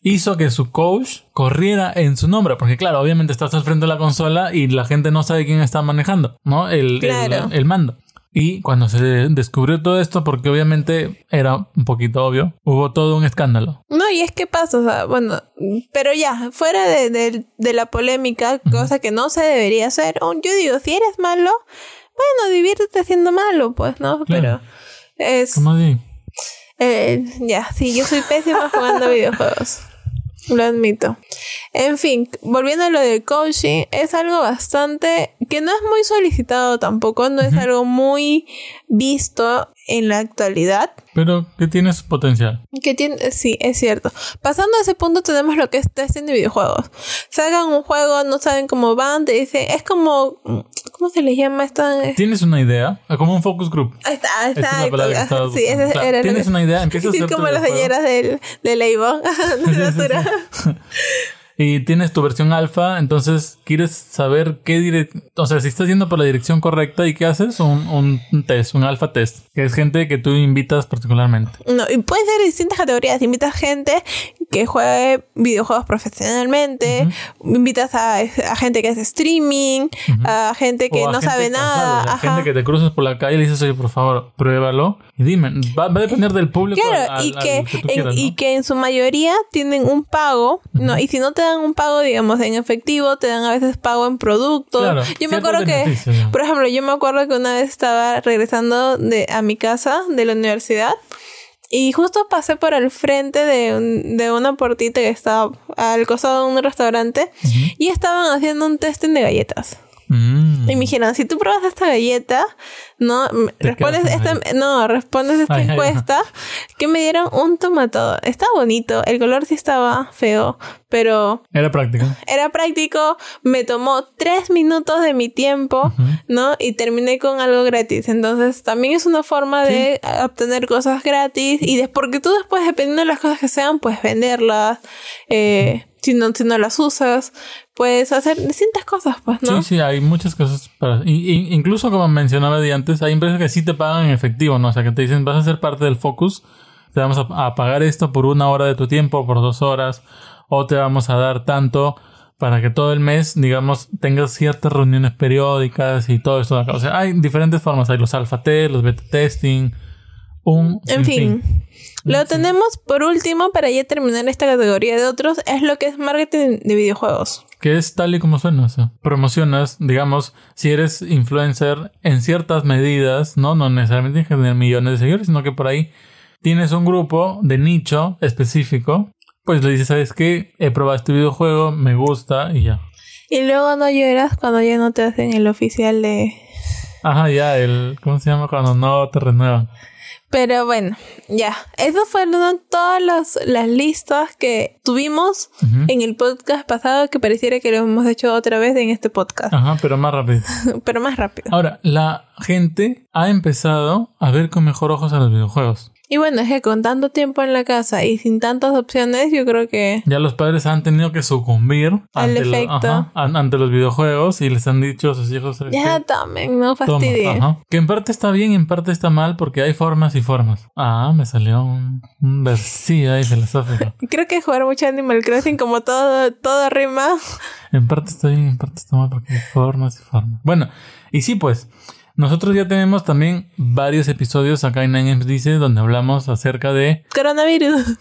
hizo que su coach corriera en su nombre. Porque claro, obviamente estás al frente de la consola y la gente no sabe quién está manejando, ¿no? El, el mando. Y cuando se descubrió todo esto, porque obviamente era un poquito obvio, hubo todo un escándalo.
No, y es que pasa, o sea, bueno, pero ya, fuera de, la polémica, cosa que no se debería hacer, yo digo, si eres malo, bueno, diviértete siendo malo, pues, ¿no? Pero es...
¿Cómo di?
Eh, ya, sí, yo soy pésima jugando videojuegos. Lo admito. En fin, volviendo a lo del coaching, es algo bastante que no es muy solicitado tampoco, no es algo muy visto en la actualidad.
Pero que tiene su potencial.
Que tiene, sí, es cierto. Pasando a ese punto tenemos lo que es testing de videojuegos. Sacan un juego, no saben cómo van, te dicen, es como, ¿cómo se les llama esto?
Tienes una idea, como un focus group.
Está, está.
Es sí, ese Tienes una idea, empiezas a hacer
como las señoras del, del Avon, de
y tienes tu versión alfa, entonces quieres saber qué dirección, o sea, si estás yendo por la dirección correcta y qué haces, un, un test, un alfa test, que es gente que tú invitas particularmente.
No, y puede ser distintas categorías, invitas gente que juegue videojuegos profesionalmente, invitas a, a, gente que hace streaming, a gente que no sabe nada,
a gente que te cruzas por la calle y le dices, oye, por favor, pruébalo y dime, va, a depender del público.
Claro, y, que, en, y que en su mayoría tienen un pago, ¿no? Y si no te dan un pago, digamos, en efectivo, te dan a veces pago en producto. yo me acuerdo que, por ejemplo, yo me acuerdo que una vez estaba regresando de, a mi casa de la universidad y justo pasé por el frente de, de una portita que estaba al costado de un restaurante y estaban haciendo un testing de galletas. Mm. Y me dijeron, si tú pruebas esta galleta, no, respondes esta, no, respondes esta encuesta, que me dieron un tomato. Está bonito, el color sí estaba feo, pero...
Era práctico.
Era práctico, me tomó tres minutos de mi tiempo, ¿no? Y terminé con algo gratis. Entonces también es una forma de obtener cosas gratis y de, porque tú después, dependiendo de las cosas que sean, puedes venderlas. Eh, si no, si no las usas, puedes hacer distintas cosas, pues, ¿no?
Sí, sí, hay muchas cosas para... incluso como mencionaba de antes, hay empresas que sí te pagan en efectivo, ¿no? O sea, que te dicen, vas a ser parte del focus, te vamos a, pagar esto por una hora de tu tiempo, por dos horas, o te vamos a dar tanto para que todo el mes, digamos, tengas ciertas reuniones periódicas y todo esto. O sea, hay diferentes formas, hay los alfa test, los beta testing, un...
En fin. Lo tenemos por último para ya terminar esta categoría de otros, es lo que es marketing de videojuegos.
Que es tal y como suena, o sea, promocionas, digamos, si eres influencer en ciertas medidas, no, no necesariamente tienes que tener millones de seguidores, sino que por ahí tienes un grupo de nicho específico, pues le dices, ¿sabes qué? He probado este videojuego, me gusta y ya.
Y luego no lloras cuando ya no te hacen el oficial de...
Ajá, ya, el... ¿Cómo se llama? Cuando no te renuevan.
Pero bueno, ya. Esas fueron todas las, listas que tuvimos en el podcast pasado que pareciera que lo hemos hecho otra vez en este podcast.
Ajá, pero más rápido.
pero más rápido.
Ahora, la gente ha empezado a ver con mejor ojos a los videojuegos.
Y bueno, es que con tanto tiempo en la casa y sin tantas opciones, yo creo que...
Ya los padres han tenido que sucumbir
ante, efecto.
ante los videojuegos y les han dicho a sus hijos...
Ya también, no fastidie.
Que en parte está bien y en parte está mal porque hay formas y formas. Ah, me salió un, un versillo ahí filosófico.
creo que jugar mucho Animal Crossing como todo, todo rima.
En parte está bien, en parte está mal porque hay formas y formas. Bueno, y sí pues... Nosotros ya tenemos también varios episodios acá en Nines Dice donde hablamos acerca de
Coronavirus.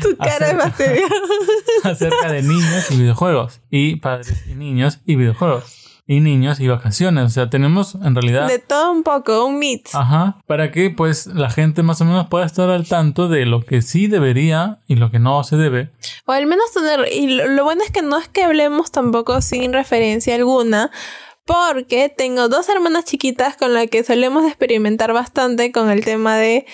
tu cara es bacteria.
acerca de niños y videojuegos. Y padres y niños y videojuegos. Y niños y vacaciones. O sea, tenemos en realidad.
De todo un poco, un mix.
Ajá. Para que pues la gente más o menos pueda estar al tanto de lo que sí debería y lo que no se debe.
O al menos tener. Y lo, lo bueno es que no es que hablemos tampoco sin referencia alguna. Porque tengo dos hermanas chiquitas con las que solemos experimentar bastante con el tema de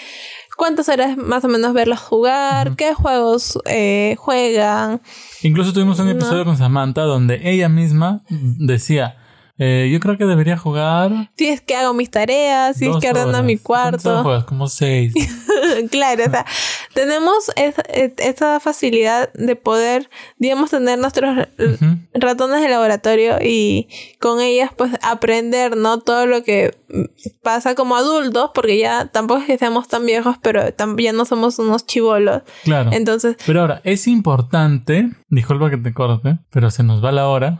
cuántas horas más o menos verlos jugar, qué juegos eh, juegan.
Incluso tuvimos un episodio con Samantha donde ella misma decía, eh, yo creo que debería jugar.
Si es que hago mis tareas, si es que ordeno mi cuarto.
Juegas? Como seis.
claro, o sea, tenemos esa, facilidad de poder, digamos, tener nuestros ratones de laboratorio y con ellas, pues, aprender, ¿no? Todo lo que pasa como adultos, porque ya tampoco es que seamos tan viejos, pero también no somos unos chivolos.
Claro.
Entonces.
Pero ahora, es importante, disculpa que te corte, pero se nos va la hora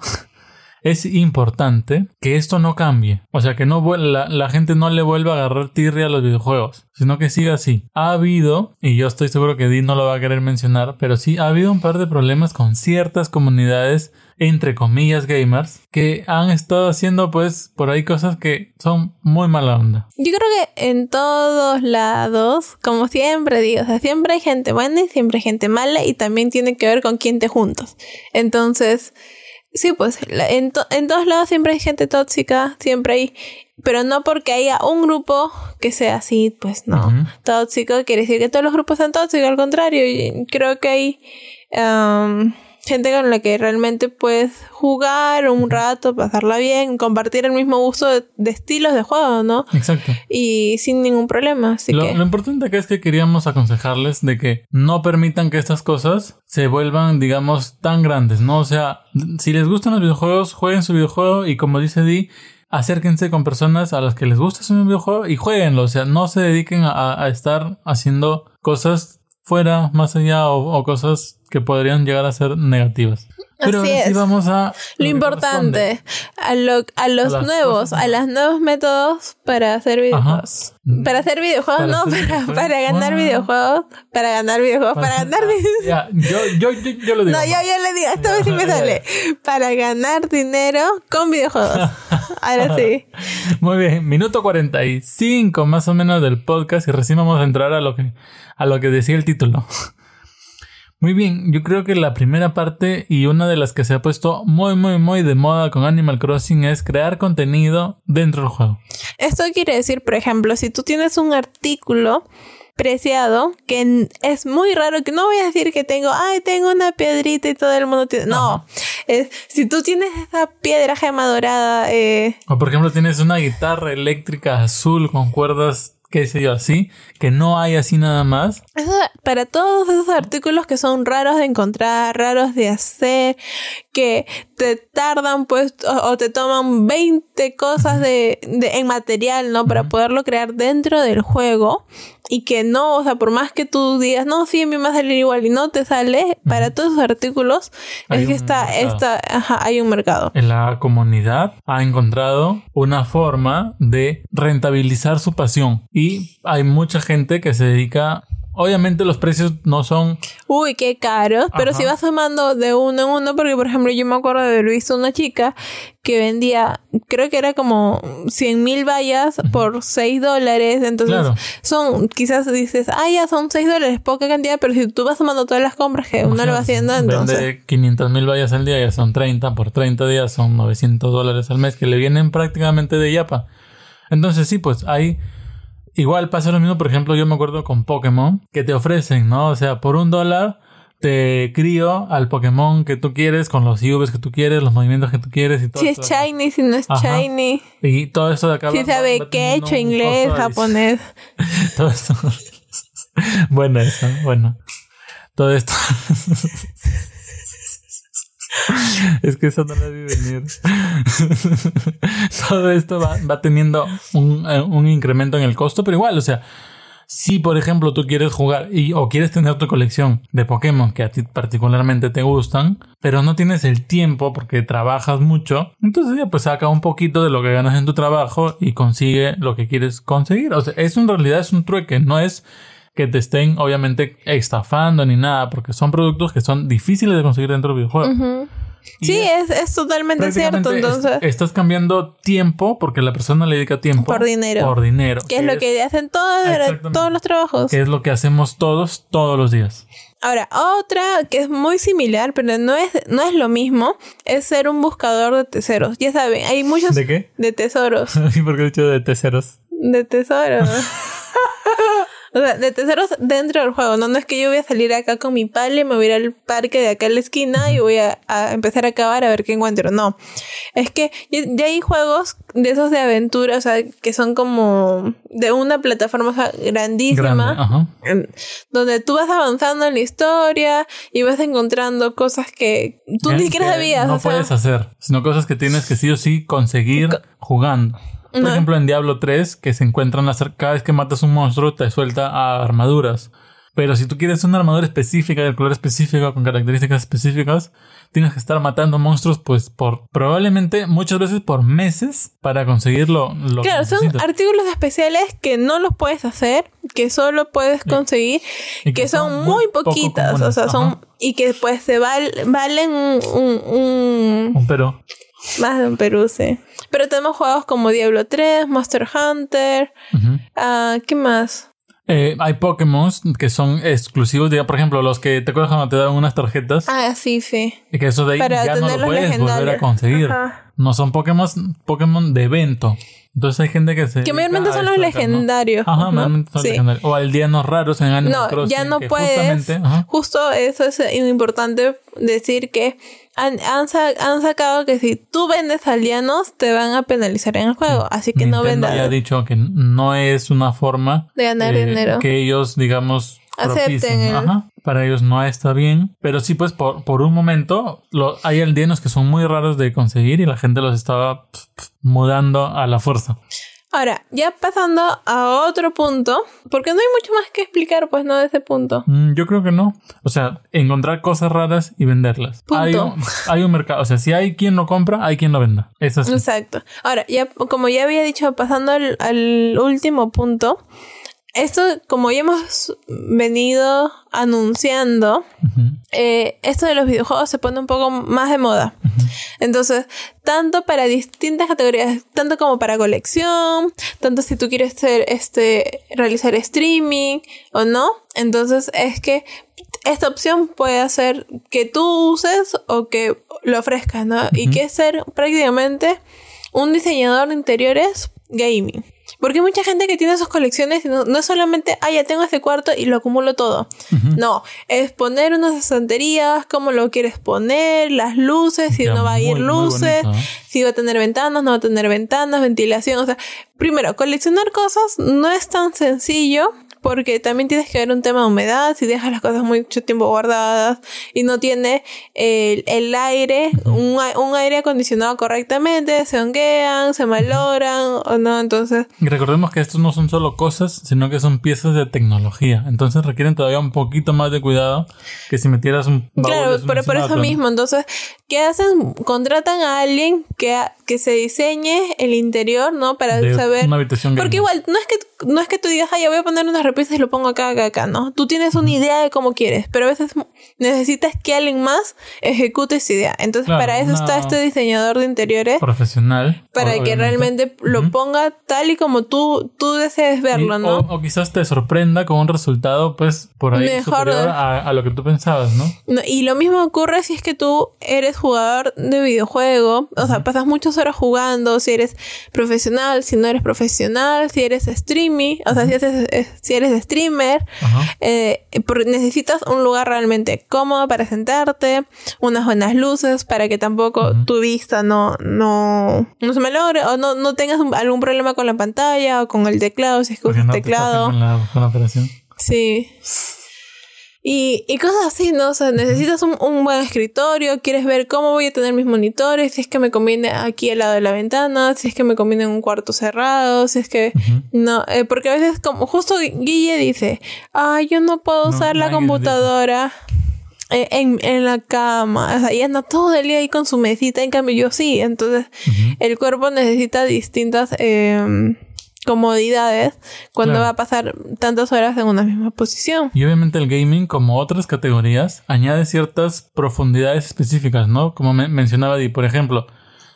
es importante que esto no cambie. O sea, que no la, la gente no le vuelva a agarrar tirria a los videojuegos, sino que siga así. Ha habido, y yo estoy seguro que Dean no lo va a querer mencionar, pero sí ha habido un par de problemas con ciertas comunidades entre comillas gamers que han estado haciendo pues por ahí cosas que son muy mala onda.
Yo creo que en todos lados, como siempre digo, o sea, siempre hay gente buena y siempre hay gente mala y también tiene que ver con quién te juntas. Entonces, Sí, pues en, en todos lados siempre hay gente tóxica, siempre hay, pero no porque haya un grupo que sea así, pues no. Tóxico quiere decir que todos los grupos son tóxicos, al contrario, creo que hay gente con la que realmente puedes jugar un rato, pasarla bien, compartir el mismo uso de, estilos de juego, ¿no?
Exacto.
Y sin ningún problema. Así
lo,
que...
lo importante acá es que queríamos aconsejarles de que no permitan que estas cosas se vuelvan, digamos, tan grandes, ¿no? O sea, si les gustan los videojuegos, jueguen su videojuego y como dice Di, acérquense con personas a las que les gusta su videojuego y jueguenlo. O sea, no se dediquen a, a estar haciendo cosas fuera, más allá o, cosas que podrían llegar a ser negativas. Pero
Así
vamos a
lo, importante, a, lo, a los nuevos, a los nuevos métodos para hacer videojuegos. Para hacer videojuegos, no, para, para, ganar videojuegos, para ganar videojuegos, para, ganar
dinero. yo, yo, yo, yo, lo digo.
No, yo, yo le digo, esta vez sí me sale. Para ganar dinero con videojuegos. Ahora sí.
Muy bien, minuto 45 más o menos del podcast y recién vamos a entrar a lo que a lo que decía el título. Muy bien, yo creo que la primera parte y una de las que se ha puesto muy, muy, muy de moda con Animal Crossing es crear contenido dentro del juego.
Esto quiere decir, por ejemplo, si tú tienes un artículo preciado, que es muy raro, que no voy a decir que tengo, ay, tengo una piedrita y todo el mundo tiene. No, es, si tú tienes esa piedra gema dorada. Eh,
o por ejemplo, tienes una guitarra eléctrica azul con cuerdas qué sé yo, así, que no hay así nada más.
para todos esos artículos que son raros de encontrar, raros de hacer, que te tardan pues o, te toman 20 cosas de, de en material, ¿no? Para poderlo crear dentro del juego y que no, o sea, por más que tú digas, no, sí, a mí me va a salir igual y no te sale, para todos esos artículos es que está, está ajá, hay un mercado.
En la comunidad ha encontrado una forma de rentabilizar su pasión y hay mucha gente que se dedica Obviamente los precios no son...
Uy, qué caros, pero si vas sumando de uno en uno, porque por ejemplo yo me acuerdo de haber visto una chica que vendía, creo que era como 100 mil vallas por 6 dólares, entonces son, quizás dices, ah, ya son 6 dólares, poca cantidad, pero si tú vas sumando todas las compras que uno lo va haciendo, entonces...
Vende 500 mil vallas al día, ya son 30, por 30 días son 900 dólares al mes, que le vienen prácticamente de yapa. Entonces sí, pues hay Igual pasa lo mismo, por ejemplo, yo me acuerdo con Pokémon, que te ofrecen, ¿no? O sea, por un dólar te crío al Pokémon que tú quieres, con los IVs que tú quieres, los movimientos que tú quieres y todo.
Si es shiny, si no es shiny.
Y todo eso de acá.
Si sabe qué hecho, inglés, japonés.
todo esto. bueno, eso, bueno. Todo esto. es que eso no la vi venir. Todo esto va, teniendo un, eh, un, incremento en el costo, pero igual, o sea, Si, por ejemplo, tú quieres jugar y, o quieres tener tu colección de Pokémon que a ti particularmente te gustan, pero no tienes el tiempo porque trabajas mucho, entonces ya pues saca un poquito de lo que ganas en tu trabajo y consigue lo que quieres conseguir. O sea, eso en realidad es un trueque, no es que te estén obviamente estafando ni nada, porque son productos que son difíciles de conseguir dentro del videojuego.
Sí, es, es totalmente cierto. Entonces,
estás cambiando tiempo porque la persona le dedica tiempo
por dinero.
Por dinero.
Que es lo que hacen todos, todos los trabajos.
Que es lo que hacemos todos, todos los días.
Ahora, otra que es muy similar, pero no es, no es lo mismo, es ser un buscador de tesoros. Ya saben, hay muchos...
¿De qué?
De tesoros.
¿Y por qué he dicho de tesoros?
De tesoros. O sea, de tesoros dentro del juego. No, no es que yo voy a salir acá con mi pala y me voy a ir al parque de acá en la esquina y voy a, empezar a cavar a ver qué encuentro. No. Es que ya, hay juegos de esos de aventura, o sea, que son como de una plataforma grandísima. donde tú vas avanzando en la historia y vas encontrando cosas que tú ni siquiera sabías.
No puedes hacer, sino cosas que tienes que sí o sí conseguir jugando. Por ejemplo, en Diablo 3, que se encuentran cada vez que matas un monstruo, te suelta armaduras. Pero si tú quieres una armadura específica, de color específico, con características específicas, tienes que estar matando monstruos, pues, por probablemente muchas veces por meses para conseguirlo. Lo
claro, son artículos especiales que no los puedes hacer, que solo puedes conseguir, que, son, muy poquitas, o sea, son. Y que pues se valen un. Un,
un pero.
Más de un Perú, sí. Pero tenemos juegos como Diablo 3, Monster Hunter. Ah, ¿Qué más?
Eh, hay Pokémon que son exclusivos, de, por ejemplo, los que te acuerdas cuando te dan unas tarjetas.
Ah, sí, sí.
Y que eso de ahí ya no lo puedes volver a conseguir. No son Pokémon, Pokémon de evento. Entonces hay gente que se.
Que mayormente son los legendarios.
Ajá, mayormente son legendarios. O aldeanos raros en Animal
no, ya no puedes. Justo eso es importante decir que han, han, sacado que si tú vendes aldeanos, te van a penalizar en el juego. Así que no vendas.
ya ha dicho que no es una forma
de ganar eh, dinero.
Que ellos, digamos, acepten. Ajá, para ellos no está bien. Pero sí, pues por, por un momento lo, hay aldeanos que son muy raros de conseguir y la gente los estaba mudando a la fuerza.
Ahora, ya pasando a otro punto, porque no hay mucho más que explicar, pues no de ese punto.
Mm, yo creo que no. O sea, encontrar cosas raras y venderlas. Hay un, hay un mercado, o sea, si hay quien lo compra, hay quien lo venda. Eso sí.
Exacto. Ahora, ya como ya había dicho, pasando al, al último punto, esto, como ya hemos venido anunciando, eh, esto de los videojuegos se pone un poco más de moda. Entonces, tanto para distintas categorías, tanto como para colección, tanto si tú quieres hacer este, realizar streaming o no. Entonces, es que esta opción puede hacer que tú uses o que lo ofrezcas, ¿no? Y que es ser prácticamente un diseñador de interiores gaming. Porque hay mucha gente que tiene sus colecciones y no, es solamente, ah, ya tengo este cuarto y lo acumulo todo. No, es poner unas estanterías, cómo lo quieres poner, las luces, si no va a ir luces, si va a tener ventanas, no va a tener ventanas, ventilación. O sea, primero, coleccionar cosas no es tan sencillo porque también tienes que ver un tema de humedad, si dejas las cosas mucho tiempo guardadas y no tiene el, el aire, un, un, aire acondicionado correctamente, se honguean, se malogran o no, entonces...
Y recordemos que estos no son solo cosas, sino que son piezas de tecnología, entonces requieren todavía un poquito más de cuidado que si metieras un...
Claro, pero por eso mismo, entonces, ¿qué hacen? Contratan a alguien que, que se diseñe el interior, ¿no? Para saber...
Una habitación
Porque igual, no es que no es que tú digas, ay, ya voy a poner unas repisas y lo pongo acá, acá, acá, ¿no? Tú tienes una idea de cómo quieres, pero a veces necesitas que alguien más ejecute esa idea. Entonces, para eso está este diseñador de interiores.
Profesional.
Para que realmente lo ponga tal y como tú, tú desees verlo, ¿no?
O, quizás te sorprenda con un resultado, pues, por ahí Mejor, superior a, lo que tú pensabas, ¿no?
Y lo mismo ocurre si es que tú eres jugador de videojuego, o sea, pasas muchas horas jugando, si eres profesional, si no eres profesional, si eres streamer, o sea, si, si eres streamer, eh, necesitas un lugar realmente cómodo para sentarte, unas buenas luces para que tampoco tu vista no, no, no se malogre o no, no tengas algún problema con la pantalla o con el teclado, si es que usas teclado.
Con la, con la operación.
Sí. Y, y cosas así, ¿no? O sea, necesitas un, un, buen escritorio, quieres ver cómo voy a tener mis monitores, si es que me conviene aquí al lado de la ventana, si es que me conviene en un cuarto cerrado, si es que... No, eh, porque a veces como justo Guille dice, ah, yo no puedo usar la computadora. En, en, la cama, o sea, y anda todo el día ahí con su mesita, en cambio yo sí, entonces el cuerpo necesita distintas eh, comodidades cuando
Claro.
va a pasar tantas horas en una misma posición.
Y obviamente el gaming, como otras categorías, añade ciertas profundidades específicas, ¿no? Como me mencionaba Di, por ejemplo,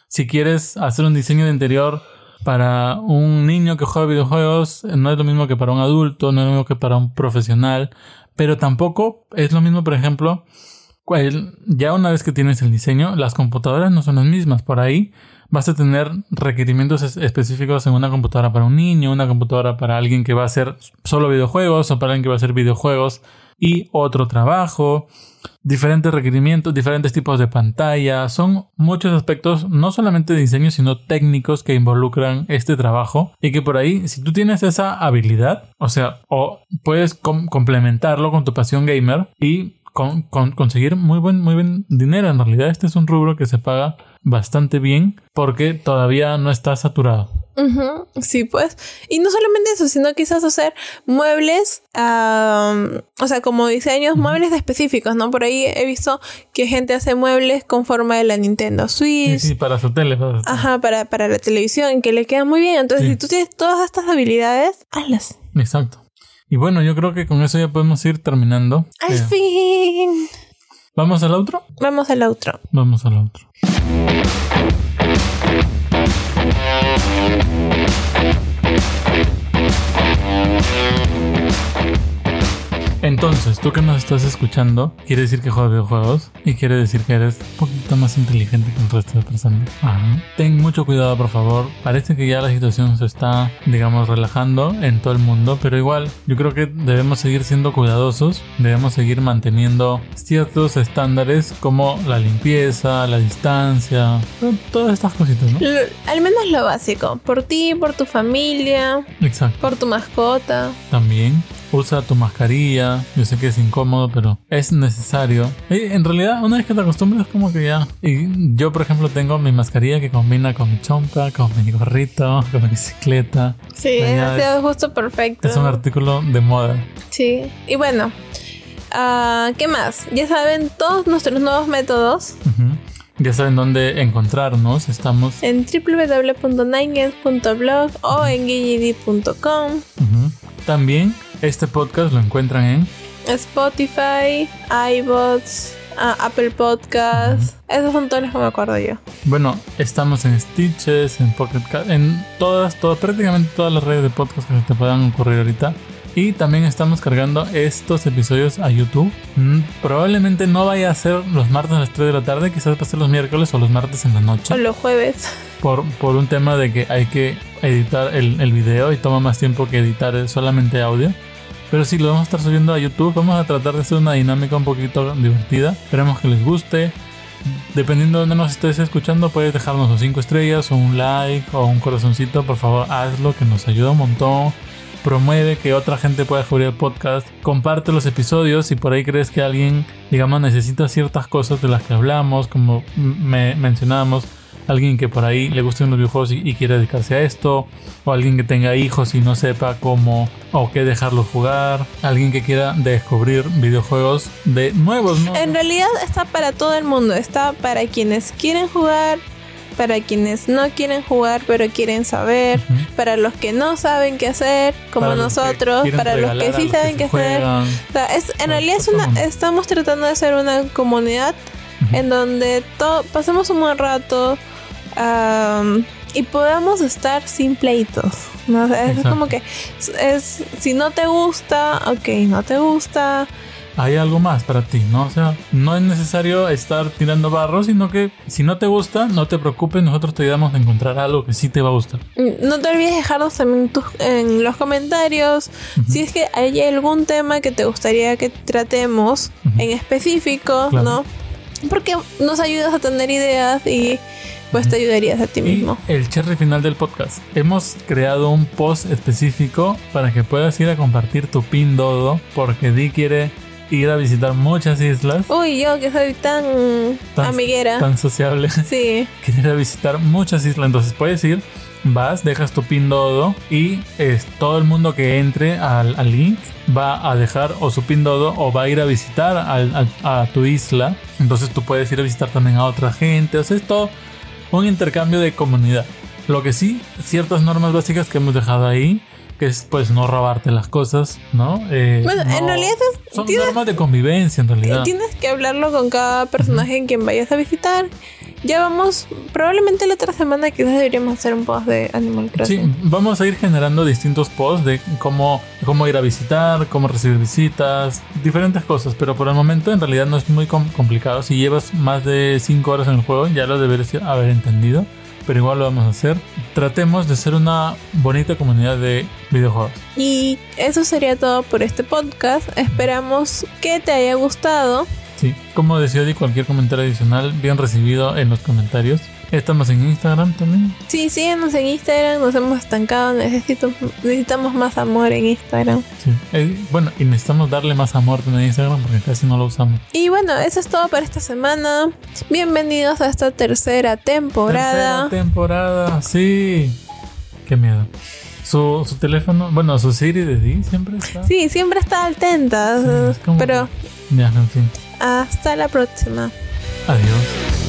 si quieres hacer un diseño de interior para un niño que juega videojuegos, no es lo mismo que para un adulto, no es lo mismo que para un profesional, pero tampoco es lo mismo, por ejemplo, ya una vez que tienes el diseño, las computadoras no son las mismas. Por ahí vas a tener requerimientos es- específicos en una computadora para un niño, una computadora para alguien que va a hacer solo videojuegos o para alguien que va a hacer videojuegos y otro trabajo, diferentes requerimientos, diferentes tipos de pantalla. Son muchos aspectos, no solamente de diseño, sino técnicos que involucran este trabajo y que por ahí, si tú tienes esa habilidad, o sea, o puedes com- complementarlo con tu pasión gamer y con, con- conseguir muy buen, muy buen dinero. En realidad, este es un rubro que se paga bastante bien porque todavía no está saturado.
Sí, pues. Y no solamente eso, sino quizás hacer muebles, am, o sea, como diseños, muebles específicos, ¿no? Por ahí he visto que gente hace muebles con forma de la Nintendo
Sí,
Switch.
sí, para su tele. para su tele.
Ajá, para, para la televisión, que le quedan muy bien. Entonces,
Sí.
si tú tienes todas estas habilidades, hazlas.
Exacto. Y bueno, yo creo que con eso ya podemos ir terminando.
¡Al
Eh,
fin!
¿Vamos al otro?
Vamos al outro.
Vamos al otro. Entonces, tú que nos estás escuchando, quiere decir que juegas videojuegos y quiere decir que eres un poquito más inteligente que el resto de personas. Ajá. Ten mucho cuidado, por favor. Parece que ya la situación se está, digamos, relajando en todo el mundo, pero igual yo creo que debemos seguir siendo cuidadosos, debemos seguir manteniendo ciertos estándares como la limpieza, la distancia, to- todas estas cositas, ¿no?
L- al menos lo básico. Por ti, por tu familia,
Exacto.
por tu mascota.
También usa tu mascarilla. Yo sé que es incómodo, pero es necesario. Y en realidad, una vez que te acostumbras, como que ya. Y yo, por ejemplo, tengo mi mascarilla que combina con mi chompa, con mi gorrito, con mi bicicleta.
Sí, ha sido justo perfecto.
Es un artículo de moda.
Sí, y bueno, ah, ¿qué más? Ya saben todos nuestros nuevos métodos.
Ya saben dónde encontrarnos. Estamos.
en www.ninegames.blog o en guillid.com,
ujú. También este podcast lo encuentran en
Spotify, iBots, ah, Apple Podcasts. Esos son todos los que me acuerdo yo.
Bueno, estamos en Stitches, en Pocket Cast, en todas, todas, prácticamente todas las redes de podcast que se te puedan ocurrir ahorita. Y también estamos cargando estos episodios a YouTube. Mm, probablemente no vaya a ser los martes a las 3 de la tarde, quizás va a ser los miércoles o los martes en la noche.
O los jueves.
Por, por un tema de que hay que editar el, el video y toma más tiempo que editar solamente audio. Pero sí, lo vamos a estar subiendo a YouTube. Vamos a tratar de hacer una dinámica un poquito divertida. Esperemos que les guste. Dependiendo de donde nos estés escuchando, puedes dejarnos los 5 estrellas o un like o un corazoncito. Por favor, hazlo, que nos ayuda un montón. Promueve que otra gente pueda descubrir el podcast. Comparte los episodios si por ahí crees que alguien, digamos, necesita ciertas cosas de las que hablamos, como me mencionábamos. Alguien que por ahí le gusten los videojuegos y, y quiere dedicarse a esto, o alguien que tenga hijos y no sepa cómo o qué dejarlos jugar, alguien que quiera descubrir videojuegos de nuevos, ¿no?
En realidad está para todo el mundo. Está para quienes quieren jugar, para quienes no quieren jugar pero quieren saber, para los que no saben qué hacer, como
Para que
nosotros, para los que sí
los que
saben
se
qué hacer. O sea, es, en realidad es una, estamos tratando de ser una comunidad en donde to- pasemos un buen rato am, y podamos estar sin pleitos. ¿no? O sea, es como que es, es- si no te gusta, ok, no te gusta.
Hay algo más para ti, ¿no? O sea, no es necesario estar tirando barro, sino que si no te gusta, no te preocupes, nosotros te ayudamos a encontrar algo que sí te va a gustar.
No te olvides dejarnos también tus- en los comentarios
Ujú.
si es que hay algún tema que te gustaría que tratemos
Ujú.
en específico,
Claro.
¿no? Porque nos ayudas a tener ideas y pues te ayudarías a ti
Y
mismo.
el cherry final del podcast. Hemos creado un post específico para que puedas ir a compartir tu pin dodo porque Di quiere ir a visitar muchas islas.
Uy, yo que soy tan,
Tan-
amiguera.
Tan sociable.
Sí.
Quieres ir a visitar muchas islas. Entonces puedes ir, vas, dejas tu pindodo y es, todo el mundo que entre al, al link va a dejar o su pindodo o va a ir a visitar al- a tu isla. Entonces tú puedes ir a visitar también a otra gente. O sea, es todo un intercambio de comunidad. Lo que sí, ciertas normas básicas que hemos dejado ahí, que es pues no robarte las cosas, ¿no? Eh,
Bueno, en realidad es-
son
tienes-
normas de convivencia en realidad.
Tienes que hablarlo con cada personaje en quien vayas a visitar. Ya vamos, probablemente la otra semana quizás deberíamos hacer un post de Animal
Sí,
Crossing.
vamos a ir generando distintos posts de cómo, cómo ir a visitar, cómo recibir visitas, diferentes cosas, pero por el momento en realidad no es muy com- complicado. Si llevas más de 5 horas en el juego ya lo deberías haber entendido, pero igual lo vamos a hacer. Tratemos de ser una bonita comunidad de videojuegos.
Y eso sería todo por este podcast. Esperamos que te haya gustado.
Sí, como decía Di, cualquier comentario adicional bien recibido en los comentarios. Estamos en Instagram también.
Sí, síguenos en Instagram, nos hemos estancado, necesito, necesitamos más amor en Instagram.
Sí. Eh, bueno, y necesitamos darle más amor a Instagram porque casi no lo usamos.
Y bueno, eso es todo para esta semana. Bienvenidos a esta tercera temporada.
Tercera temporada, sí. Qué miedo. Su, su teléfono, bueno, su Siri de Di siempre está.
Sí, siempre está atenta.
Sí, es
pero
Ya, en fin.
hasta la próxima.
Adiós.